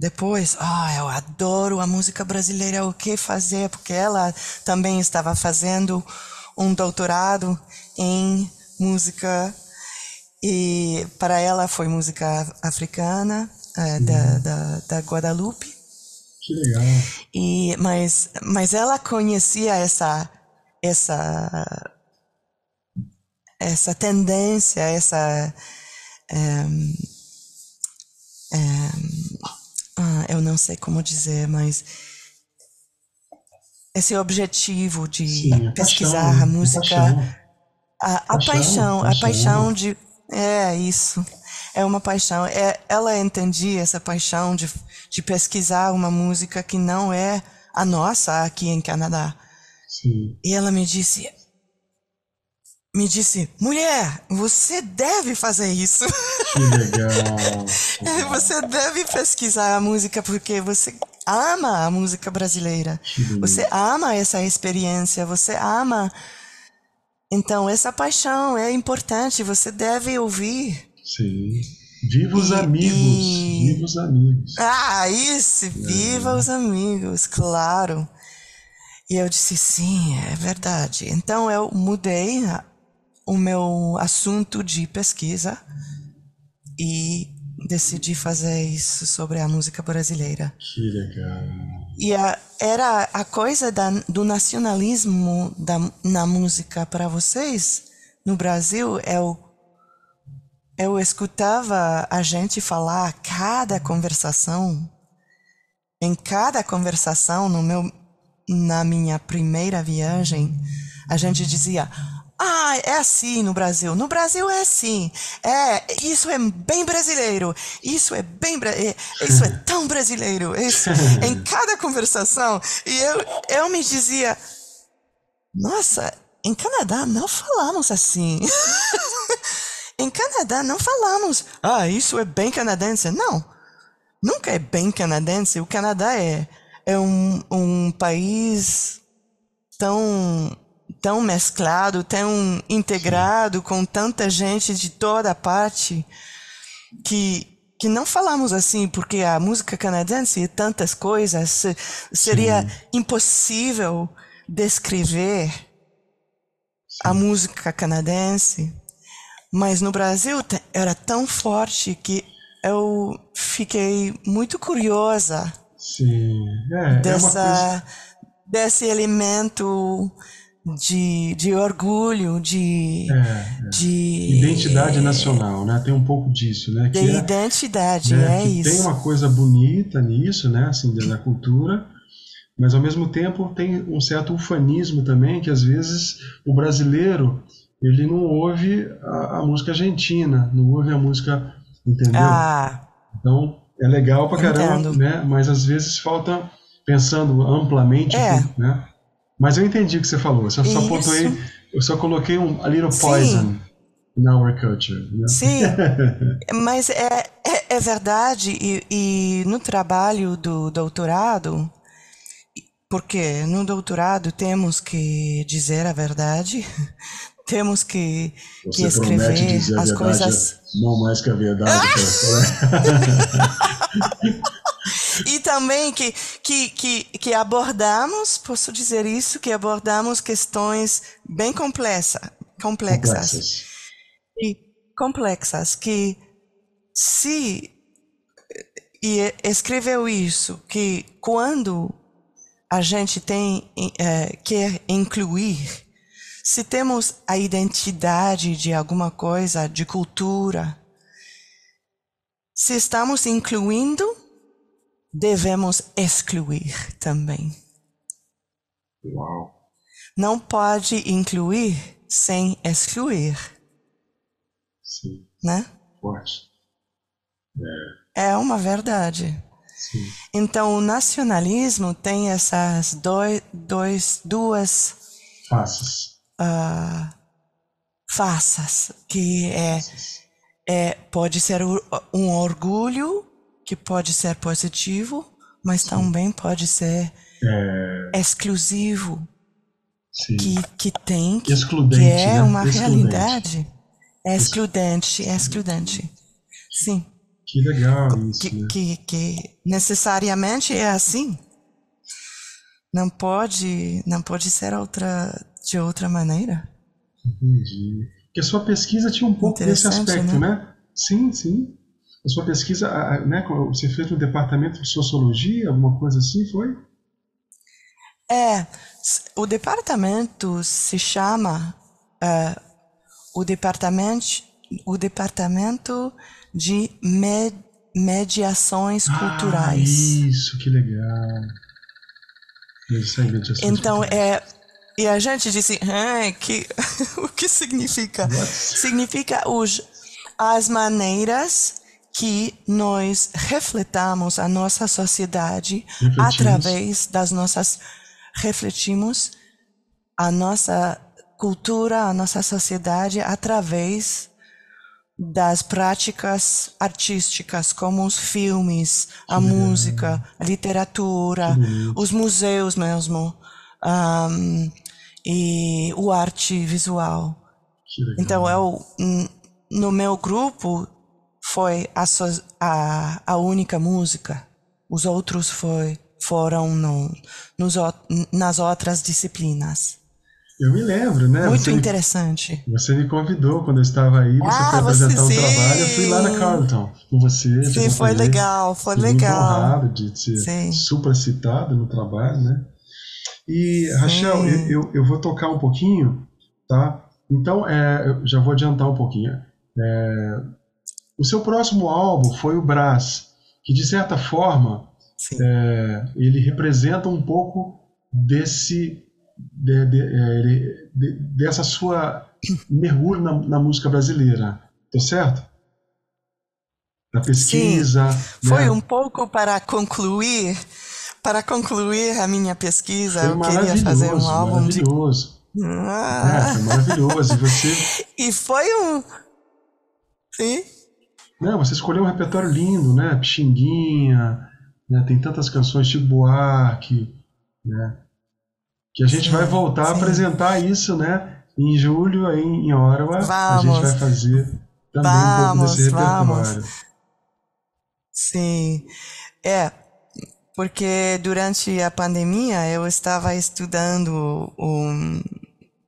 depois, ah, oh, eu adoro a música brasileira, o que fazer? Porque ela também estava fazendo um doutorado em música e para ela foi música africana é, uhum. da, da, da Guadalupe. Que legal. E, mas, mas ela conhecia essa, essa, essa tendência, essa. Um, um, ah, eu não sei como dizer, mas esse objetivo de Sim, pesquisar a, paixão, a música, a paixão, a, a paixão, paixão, a paixão de é isso é uma paixão. É, ela entendia essa paixão de, de pesquisar uma música que não é a nossa aqui em Canadá. Sim. E ela me disse: me disse: mulher, você deve fazer isso. Que legal. É, você deve pesquisar a música porque você ama a música brasileira. Você ama essa experiência, você ama. Então, essa paixão é importante, você deve ouvir. Sim. Viva os e, amigos, e... viva os amigos. Ah, isso, viva é. os amigos, claro. E eu disse, sim, é verdade. Então eu mudei o meu assunto de pesquisa e decidi fazer isso sobre a música brasileira. Que legal. E a, era a coisa da, do nacionalismo da, na música para vocês no Brasil. Eu, eu escutava a gente falar cada conversação, em cada conversação no meu, na minha primeira viagem, a gente dizia ah, é assim no Brasil. No Brasil é assim. É, isso é bem brasileiro. Isso é bem é, isso é tão brasileiro. Isso, em cada conversação. E eu, eu me dizia, nossa, em Canadá não falamos assim. em Canadá não falamos, ah, isso é bem canadense. Não, nunca é bem canadense. O Canadá é, é um, um país tão tão mesclado, tão integrado Sim. com tanta gente de toda parte que que não falamos assim porque a música canadense é tantas coisas seria Sim. impossível descrever Sim. a música canadense mas no Brasil era tão forte que eu fiquei muito curiosa Sim. É, é dessa é coisa... desse elemento de, de orgulho, de, é, é. de identidade nacional, né? Tem um pouco disso, né? De é, identidade, né? é isso. Tem uma coisa bonita nisso, né? Assim, da cultura, mas ao mesmo tempo tem um certo ufanismo também, que às vezes o brasileiro ele não ouve a, a música argentina, não ouve a música, entendeu? Ah, então é legal pra caramba, entendo. né? Mas às vezes falta pensando amplamente, é. né? Mas eu entendi o que você falou. Eu só, só pontuei, eu só coloquei um a little poison Sim. in our culture. Né? Sim, mas é, é, é verdade. E, e, no trabalho do doutorado, porque no doutorado temos que dizer a verdade, temos que, que escrever as coisas. Não mais que a verdade. e também que, que, que, que abordamos, posso dizer isso, que abordamos questões bem complexa, complexas. Complexas. E complexas, que se e escreveu isso, que quando a gente tem é, quer incluir, se temos a identidade de alguma coisa, de cultura, se estamos incluindo devemos excluir também. Uau. Não pode incluir sem excluir. Sim. Né? Forte. É. é uma verdade. Sim. Então, o nacionalismo tem essas dois, dois, duas faces. Uh, faces, que é, é, pode ser um orgulho que pode ser positivo, mas Sim. também pode ser é... exclusivo. Sim. Que, que tem, que, excludente, que é né? uma excludente. realidade. É excludente, é excludente. Sim. Que legal isso. Que, né? que, que necessariamente é assim. Não pode, não pode ser outra, de outra maneira. Entendi. Porque a sua pesquisa tinha um pouco desse aspecto, né? né? Sim, sim. A sua pesquisa, né, você fez no departamento de sociologia, alguma coisa assim, foi? É, o departamento se chama uh, o departamento o departamento de med, mediações ah, culturais. Isso, que legal. Isso aí, mediações então culturais. é e a gente disse, ah, que o que significa? What? Significa os as maneiras que nós refletamos a nossa sociedade através das nossas refletimos a nossa cultura, a nossa sociedade através das práticas artísticas, como os filmes, a música, a literatura, os museus mesmo, um, e o arte visual. Então, eu, no meu grupo, foi a, a, a única música. Os outros foi, foram no, nos, nas outras disciplinas. Eu me lembro, né? Muito você interessante. Me, você me convidou quando eu estava aí, você ah, foi apresentar você, um trabalho, eu fui lá na Carlton com você. Sim, foi legal, foi Fiquei legal. Muito honrado de ser sim. super citado no trabalho, né? E, Rachel, eu, eu, eu, vou tocar um pouquinho, tá? Então, é, eu já vou adiantar um pouquinho. É, o seu próximo álbum foi o Brás, que de certa forma é, ele representa um pouco desse de, de, é, de, dessa sua mergulho na, na, música brasileira, tá certo? Da pesquisa. Sim, foi né? um pouco para concluir, para concluir a minha pesquisa, foi eu queria fazer um álbum maravilhoso. de ah. é, foi maravilhoso. E você E foi um Sim. Não, você escolheu um repertório lindo, né? Pixinguinha, né? Tem tantas canções tipo Buarque, né? Que a gente sim, vai voltar sim. a apresentar isso, né? Em julho, aí em vamos. a gente vai fazer também vamos, um pouco desse repertório. Vamos. Sim, é, porque durante a pandemia eu estava estudando um,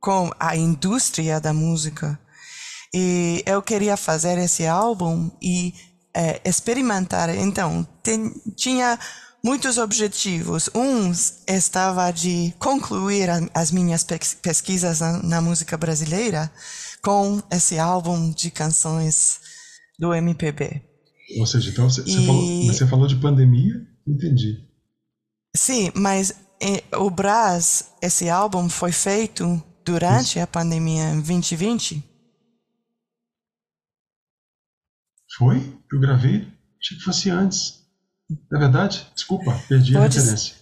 com a indústria da música e eu queria fazer esse álbum e é, experimentar. Então, tem, tinha muitos objetivos. Um estava de concluir as minhas pesquisas na, na música brasileira com esse álbum de canções do MPB. Ou seja, então você, e... falou, você falou de pandemia? Entendi. Sim, mas o Brás, esse álbum foi feito durante Isso. a pandemia 2020. Foi? Eu gravei? Achei que fosse antes. É verdade? Desculpa, perdi Pode... a referência.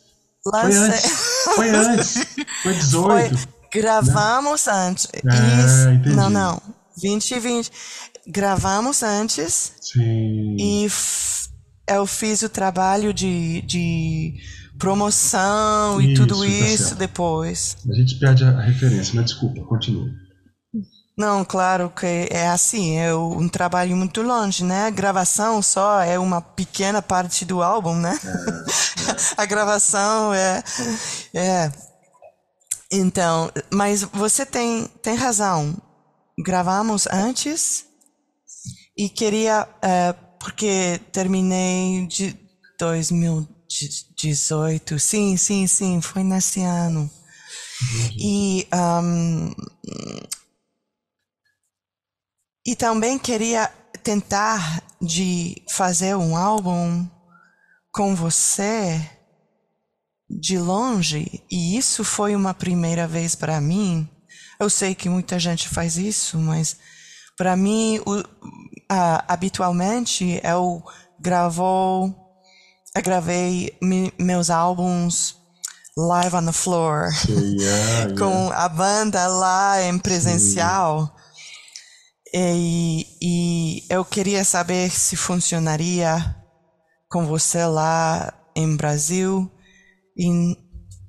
Foi antes. Foi antes. Foi 18. Foi... Gravamos antes. É, Isso. Não, não. 2020. Gravamos antes. Sim. E eu fiz o trabalho de, de promoção isso, e tudo tá isso certo. depois. A gente perde a referência, mas desculpa, continue. Não, claro que é assim, é um trabalho muito longe, né? A gravação só é uma pequena parte do álbum, né? É, é. a gravação é, é. Então, mas você tem, tem razão. Gravamos antes e queria, é, porque terminei de 2018, sim, sim, sim, foi nesse ano. Uhum. E um, e também queria tentar de fazer um álbum com você de longe, e isso foi uma primeira vez para mim. Eu sei que muita gente faz isso, mas para mim, o, habitualmente eu gravou, eu gravei mi, meus álbuns live on the floor, yeah, yeah. com a banda lá em presencial. E, e eu queria saber se funcionaria com você lá em Brasil e,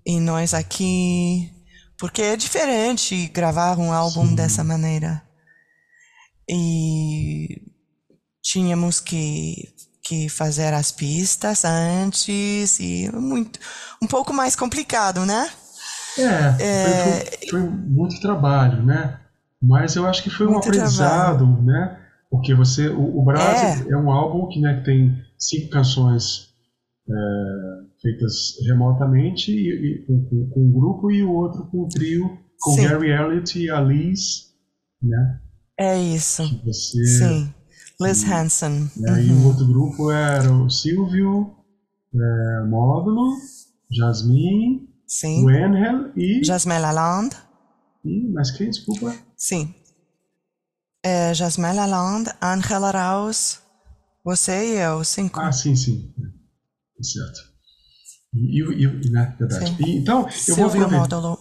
e nós aqui, porque é diferente gravar um álbum Sim. dessa maneira. E tínhamos que, que fazer as pistas antes e muito um pouco mais complicado, né? É, é foi, foi muito trabalho, né? Mas eu acho que foi um aprendizado, trabalho. né? Porque você, o, o Brasil é. é. um álbum que, né, que tem cinco canções é, feitas remotamente e, e com, com, um grupo e o outro com o um trio com Sim. Gary Elliott e a Liz, né? É isso. Que você, Sim. Liz e, Hansen. Né, uhum. E o outro grupo era o Silvio é, Módulo, Jasmine, Sim. e... Jasmine Lalande. E mais quem, desculpa? Sim. É, Jasmine Lalande, Angela Arauz, você e eu, cinco. Ah, sim, sim. É, certo. E, e, né, verdade. E, então, eu vou,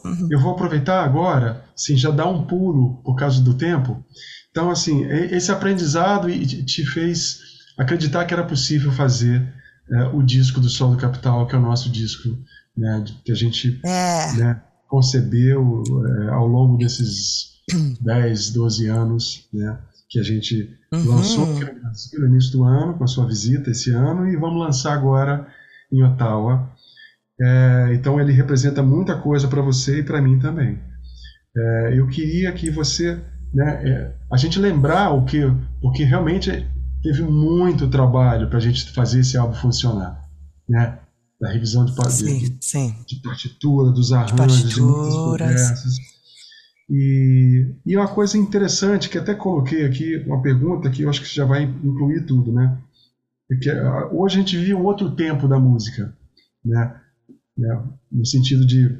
uhum. eu vou aproveitar agora, sim, já dar um pulo por causa do tempo. Então, assim, esse aprendizado te fez acreditar que era possível fazer é, o disco do Sol do Capital, que é o nosso disco, né, que a gente é. né, concebeu é, ao longo desses 10, 12 anos, né, que a gente uhum. lançou aqui no Brasil no início do ano, com a sua visita esse ano, e vamos lançar agora em Ottawa. É, então ele representa muita coisa para você e para mim também. É, eu queria que você, né, é, a gente lembrar o que, porque realmente teve muito trabalho para a gente fazer esse álbum funcionar, né? Da revisão de, sim, de, sim. de partitura, dos arranjos, de, conversas. E, e uma coisa interessante que até coloquei aqui, uma pergunta que eu acho que já vai incluir tudo, né? É que ah, hoje a gente vive um outro tempo da música, né? Né? No sentido de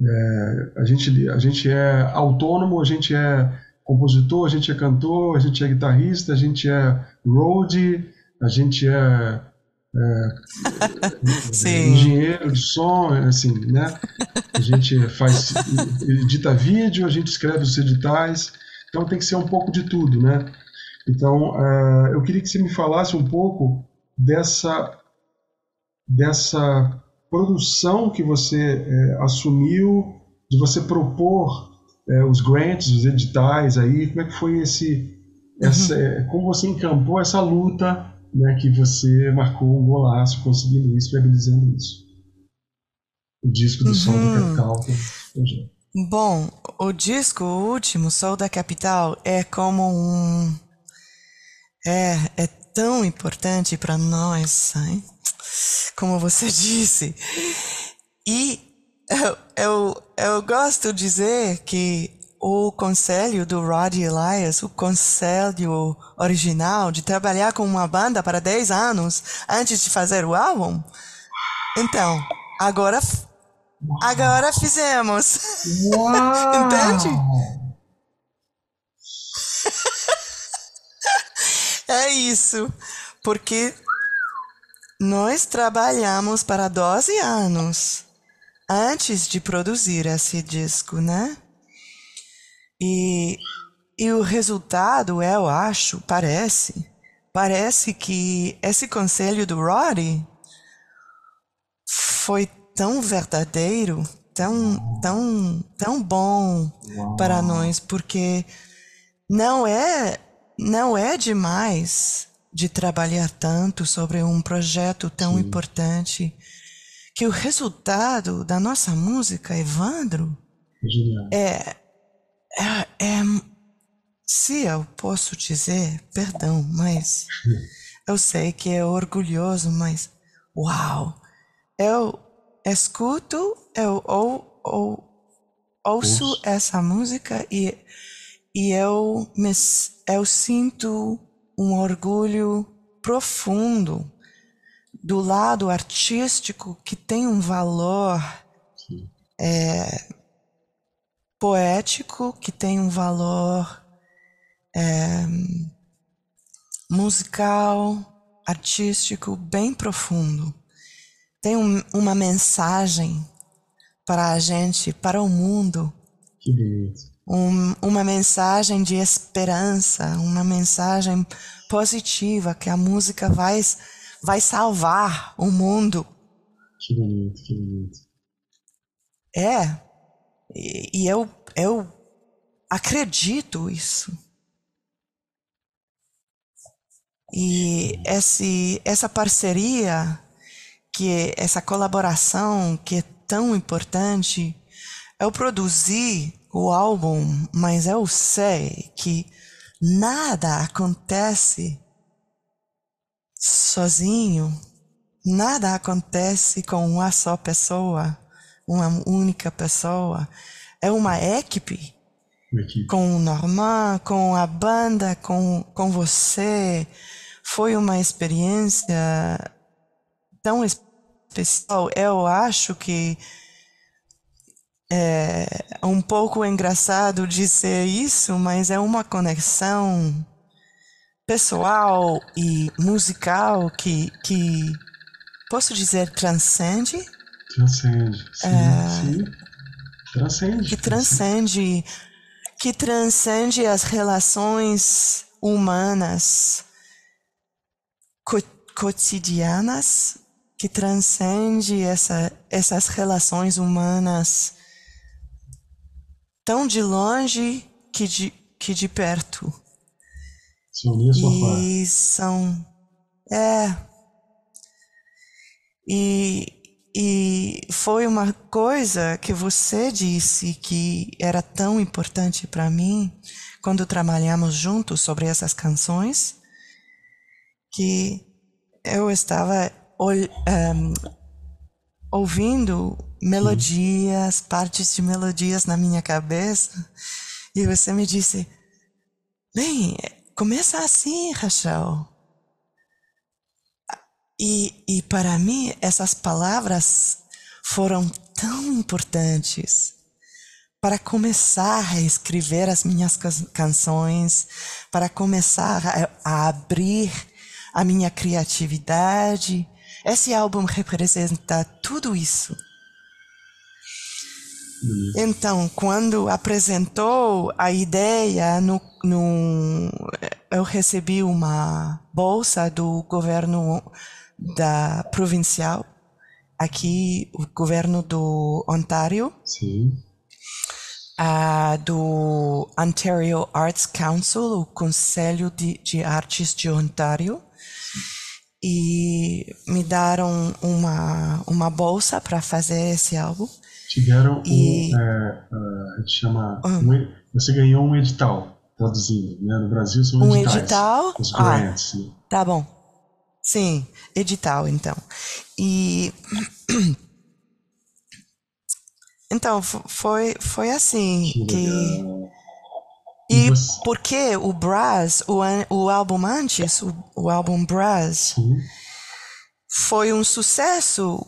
é, a, gente, a gente é autônomo, a gente é compositor, a gente é cantor, a gente é guitarrista, a gente é roadie, a gente é, é engenheiro de som, assim, né? A gente faz, edita vídeo, a gente escreve os editais, então tem que ser um pouco de tudo, né? Então, uh, eu queria que você me falasse um pouco dessa dessa produção que você é, assumiu, de você propor é, os grants, os editais aí, como é que foi esse, essa, uhum. como você encampou essa luta, né, que você marcou um golaço conseguindo isso, viabilizando isso. O disco do uhum. Sol da Capital. Bom, o disco o último, Sol da Capital, é como um. É, é tão importante para nós, hein? Como você disse. E eu, eu, eu gosto de dizer que o conselho do Rod Elias, o conselho original de trabalhar com uma banda para 10 anos antes de fazer o álbum. Então, agora agora fizemos. Entende? é isso. Porque nós trabalhamos para 12 anos antes de produzir esse disco, né? E, e o resultado, eu acho, parece, parece que esse conselho do Roddy foi tão verdadeiro, tão, tão, tão bom Uau. para nós, porque não é, não é demais de trabalhar tanto sobre um projeto tão Sim. importante que o resultado da nossa música, Evandro, é, é, é, se eu posso dizer, perdão, mas eu sei que é orgulhoso, mas uau, eu escuto, eu ou, ou, ouço essa música e, e eu, me, eu sinto um orgulho profundo do lado artístico que tem um valor é, poético, que tem um valor é, musical, artístico bem profundo. Tem um, uma mensagem para a gente, para o mundo. Que bonito. Um, uma mensagem de esperança, uma mensagem positiva que a música vai vai salvar o mundo. Que bonito, que bonito. É, e, e eu, eu acredito isso. E esse, essa parceria, que essa colaboração que é tão importante, eu produzi o álbum, mas eu sei que nada acontece sozinho, nada acontece com uma só pessoa, uma única pessoa. É uma equipe. equipe. Com o Norman, com a banda, com, com você. Foi uma experiência tão especial. Eu acho que é um pouco engraçado dizer isso, mas é uma conexão pessoal e musical que, que posso dizer transcende? Transcende, sim, é, sim. Transcende. Que transcende, que transcende as relações humanas co cotidianas, que transcende essa, essas relações humanas tão de longe que de, que de perto. Se unir sua e são é e, e foi uma coisa que você disse que era tão importante para mim quando trabalhamos juntos sobre essas canções, que eu estava um, ouvindo melodias, partes de melodias na minha cabeça, e você me disse: Bem, começa assim, Rachel. E, e para mim, essas palavras foram tão importantes para começar a escrever as minhas canções, para começar a, a abrir a minha criatividade. Esse álbum representa tudo isso. Então, quando apresentou a ideia, no, no, eu recebi uma bolsa do governo da provincial, aqui o governo do Ontário. Uh, do Ontario Arts Council, o Conselho de, de Artes de Ontário, e me deram uma, uma bolsa para fazer esse álbum. Te deram e... um, é, uh, a gente chama, um, você ganhou um edital, traduzindo, né? No Brasil são um editais. edital? Os grants. Ah, né? Tá bom. Sim, edital, então. E então foi foi assim que, que... e você... porque o Brass, o, o álbum antes, o, o álbum Brass, Sim. foi um sucesso.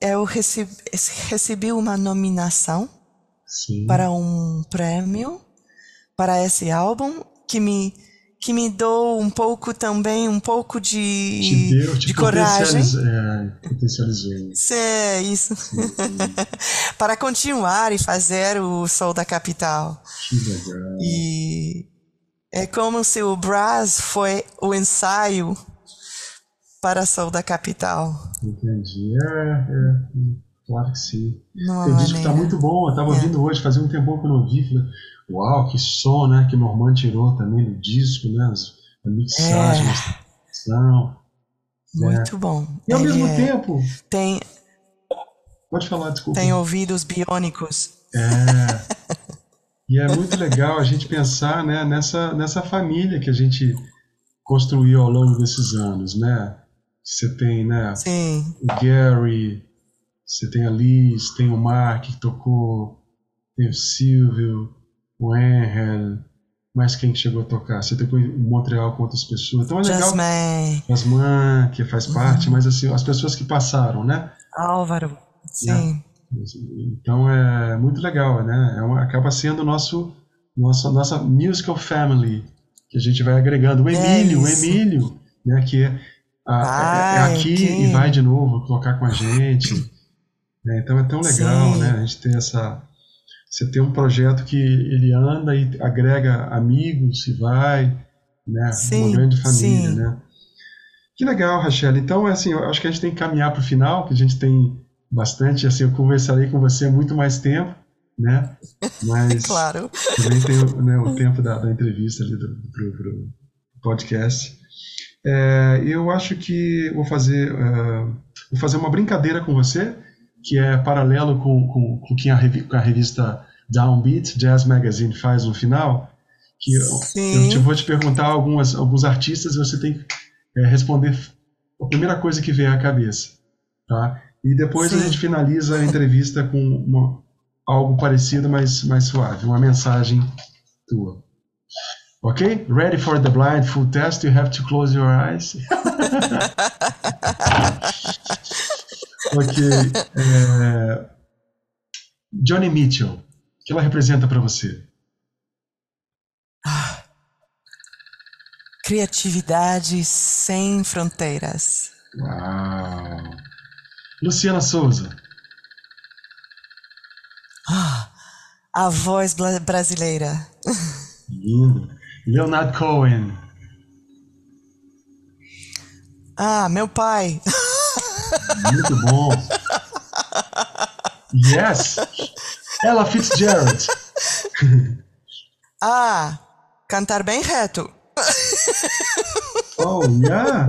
Eu recebi, recebi uma nominação Sim. para um prêmio para esse álbum que me que me dou um pouco também, um pouco de, te deu, te de coragem. É, potencializou. É, isso. Para continuar e fazer o Sol da Capital. Que legal. E é como se o Brass foi o ensaio para Sol da Capital. Entendi. É, é claro que sim. Não Tem disco que tá muito bom. Eu estava é. ouvindo hoje, fazia um tempo que eu não ouvi. Falei, Uau, que som, né? Que Norman tirou também no disco, né? A mixagem, é. a Muito é. bom. E ao é, mesmo tempo. Tem. Pode falar, desculpa. Tem ouvidos biônicos. É. e é muito legal a gente pensar né, nessa, nessa família que a gente construiu ao longo desses anos, né? Você tem, né? Sim. O Gary, você tem a Liz, tem o Mark que tocou, tem o Silvio, o Angel, mais quem chegou a tocar? Você tocou em Montreal com outras pessoas. Então é legal. Jasmine. Jasmine, que faz parte, uhum. mas assim, as pessoas que passaram, né? Álvaro, sim. Então é muito legal, né? É uma, acaba sendo nosso, nossa, nossa musical family, que a gente vai agregando. O é Emílio, é o Emílio, né? Que é, a, é, é aqui que... e vai de novo tocar com a gente. Né? Então é tão legal, sim. né? A gente ter essa você tem um projeto que ele anda e agrega amigos e vai, né? Sim, uma grande família, sim. né? Que legal, Rachel. Então, assim, eu acho que a gente tem que caminhar para o final, que a gente tem bastante, assim, eu conversarei com você muito mais tempo, né? Mas claro. também tem né, o tempo da, da entrevista ali do, pro, pro podcast. É, eu acho que vou fazer, uh, vou fazer uma brincadeira com você, que é paralelo com, com, com que a, revi a revista Downbeat Jazz Magazine faz no final, que eu, eu te, vou te perguntar algumas, alguns artistas e você tem que é, responder a primeira coisa que vem à cabeça, tá? E depois Sim. a gente finaliza a entrevista com uma, algo parecido, mas mais suave, uma mensagem tua. Ok? Ready for the blind full test? You have to close your eyes. Ok. É... Johnny Mitchell, o que ela representa para você? Ah, criatividade sem fronteiras. Uau! Luciana Souza. Ah, a voz brasileira. Lindo. Leonard Cohen. Ah, meu pai. Muito bom. Yes. Ella Fitzgerald. Ah, cantar bem reto. Oh, yeah.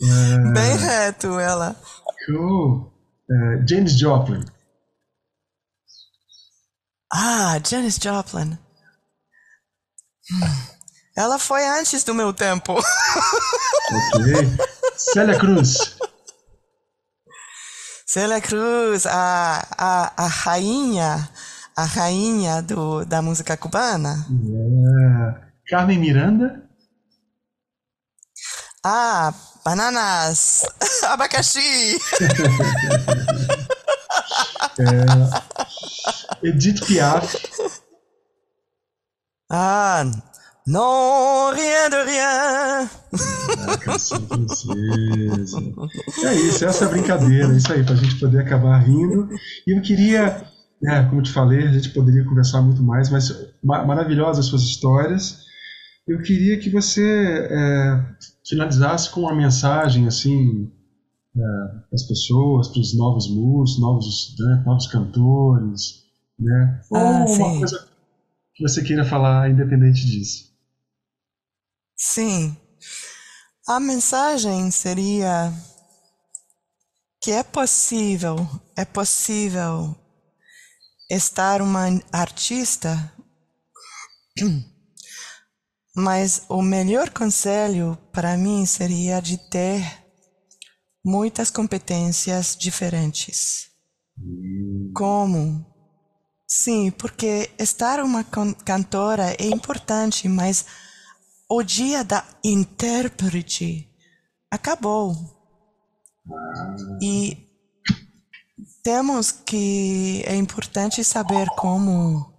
Uh, bem reto, ela. Cool. Uh, James Joplin. Ah, Janis Joplin. Ela foi antes do meu tempo. Ok. Célia Cruz. Célia Cruz, a, a, a rainha, a rainha do, da música cubana. Yeah. Carmen Miranda. Ah, bananas, abacaxi. é, Edith Piaf. Ah, non, rien de rien. Francesa. É isso, essa é a brincadeira, é isso aí, pra gente poder acabar rindo. E eu queria, né, como eu te falei, a gente poderia conversar muito mais, mas maravilhosas suas histórias. Eu queria que você é, finalizasse com uma mensagem assim é, para as pessoas, para os novos músicos, novos estudantes, novos cantores, né? Ou ah, uma sim. coisa que você queira falar independente disso. Sim. A mensagem seria que é possível, é possível estar uma artista Mas o melhor conselho para mim seria de ter muitas competências diferentes. Como? Sim, porque estar uma cantora é importante, mas o dia da intérprete acabou. E temos que é importante saber como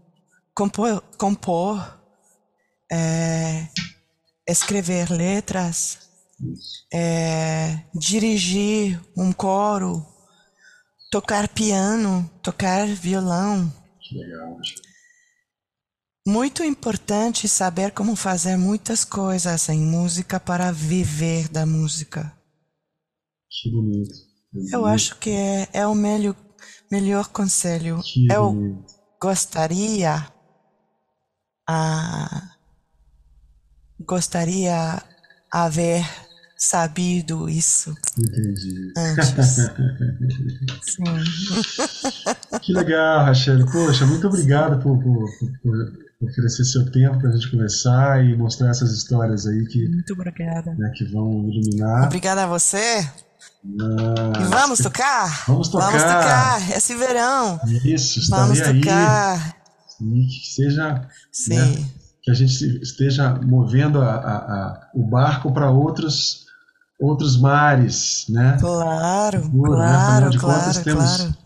compor, compor é, escrever letras, é, dirigir um coro, tocar piano, tocar violão. Legal. Muito importante saber como fazer muitas coisas em música para viver da música. Que bonito. Eu acho que é, é o melhor, melhor conselho. Que Eu bonito. gostaria a gostaria haver sabido isso Entendi. antes. Sim. Que legal, Rachel. Poxa, muito obrigado por, por, por oferecer seu tempo para a gente conversar e mostrar essas histórias aí que, muito obrigada. Né, que vão iluminar. Obrigada a você. E vamos tocar? Vamos tocar. Vamos tocar esse verão. Isso, Vamos tocar. Aí. que seja. Sim. Né, que a gente esteja movendo a, a, a, o barco para outros outros mares, né? Claro, Seguro, claro, né? de claro, contas, temos, claro.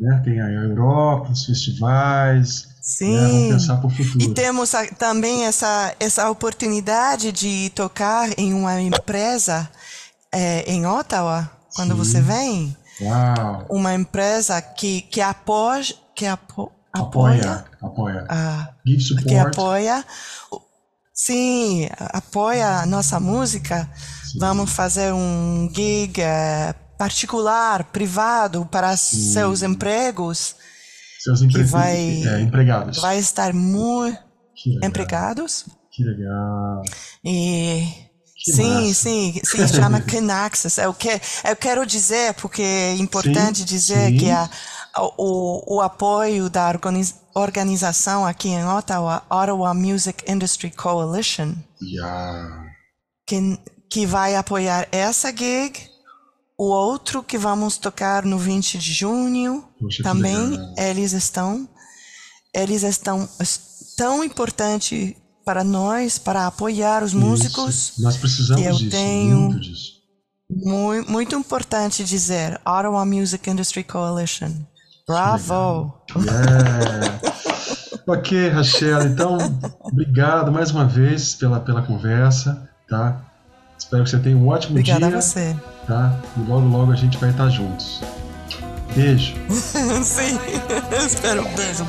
Né? Tem a Europa, os festivais. Sim. Né? Vamos pensar para o futuro. E temos a, também essa essa oportunidade de tocar em uma empresa é, em Ottawa quando Sim. você vem. Uau. Uma empresa que que apoia que apo, Apoia, apoia. Ah, Give support. Que apoia. Sim, apoia a nossa música. Vamos fazer um gig é, particular, privado, para Sim. seus empregos. Seus empre... que vai, é, empregados. Vai estar muito. Empregados? Que legal. E. Que sim, massa. sim, se chama Kinaxis. Eu, que, eu quero dizer, porque é importante sim, dizer sim. que a, o, o apoio da organização aqui em Ottawa, Ottawa Music Industry Coalition, yeah. que, que vai apoiar essa gig, o outro que vamos tocar no 20 de junho, Poxa, também eles estão, eles estão tão importante para nós, para apoiar os músicos. Isso. Nós precisamos eu disso, tenho, muito disso. Muito, muito importante dizer, Ottawa Music Industry Coalition. Bravo! Yeah. ok, Rachel, então, obrigado mais uma vez pela, pela conversa, tá? Espero que você tenha um ótimo Obrigada dia. Obrigada a você. Tá? E logo, logo a gente vai estar juntos. Beijo. Sim, espero um beijo.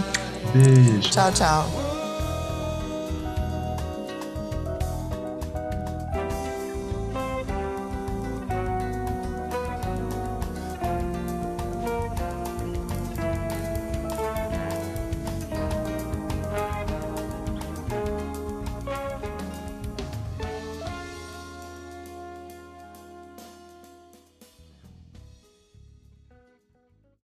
Beijo. Tchau, tchau.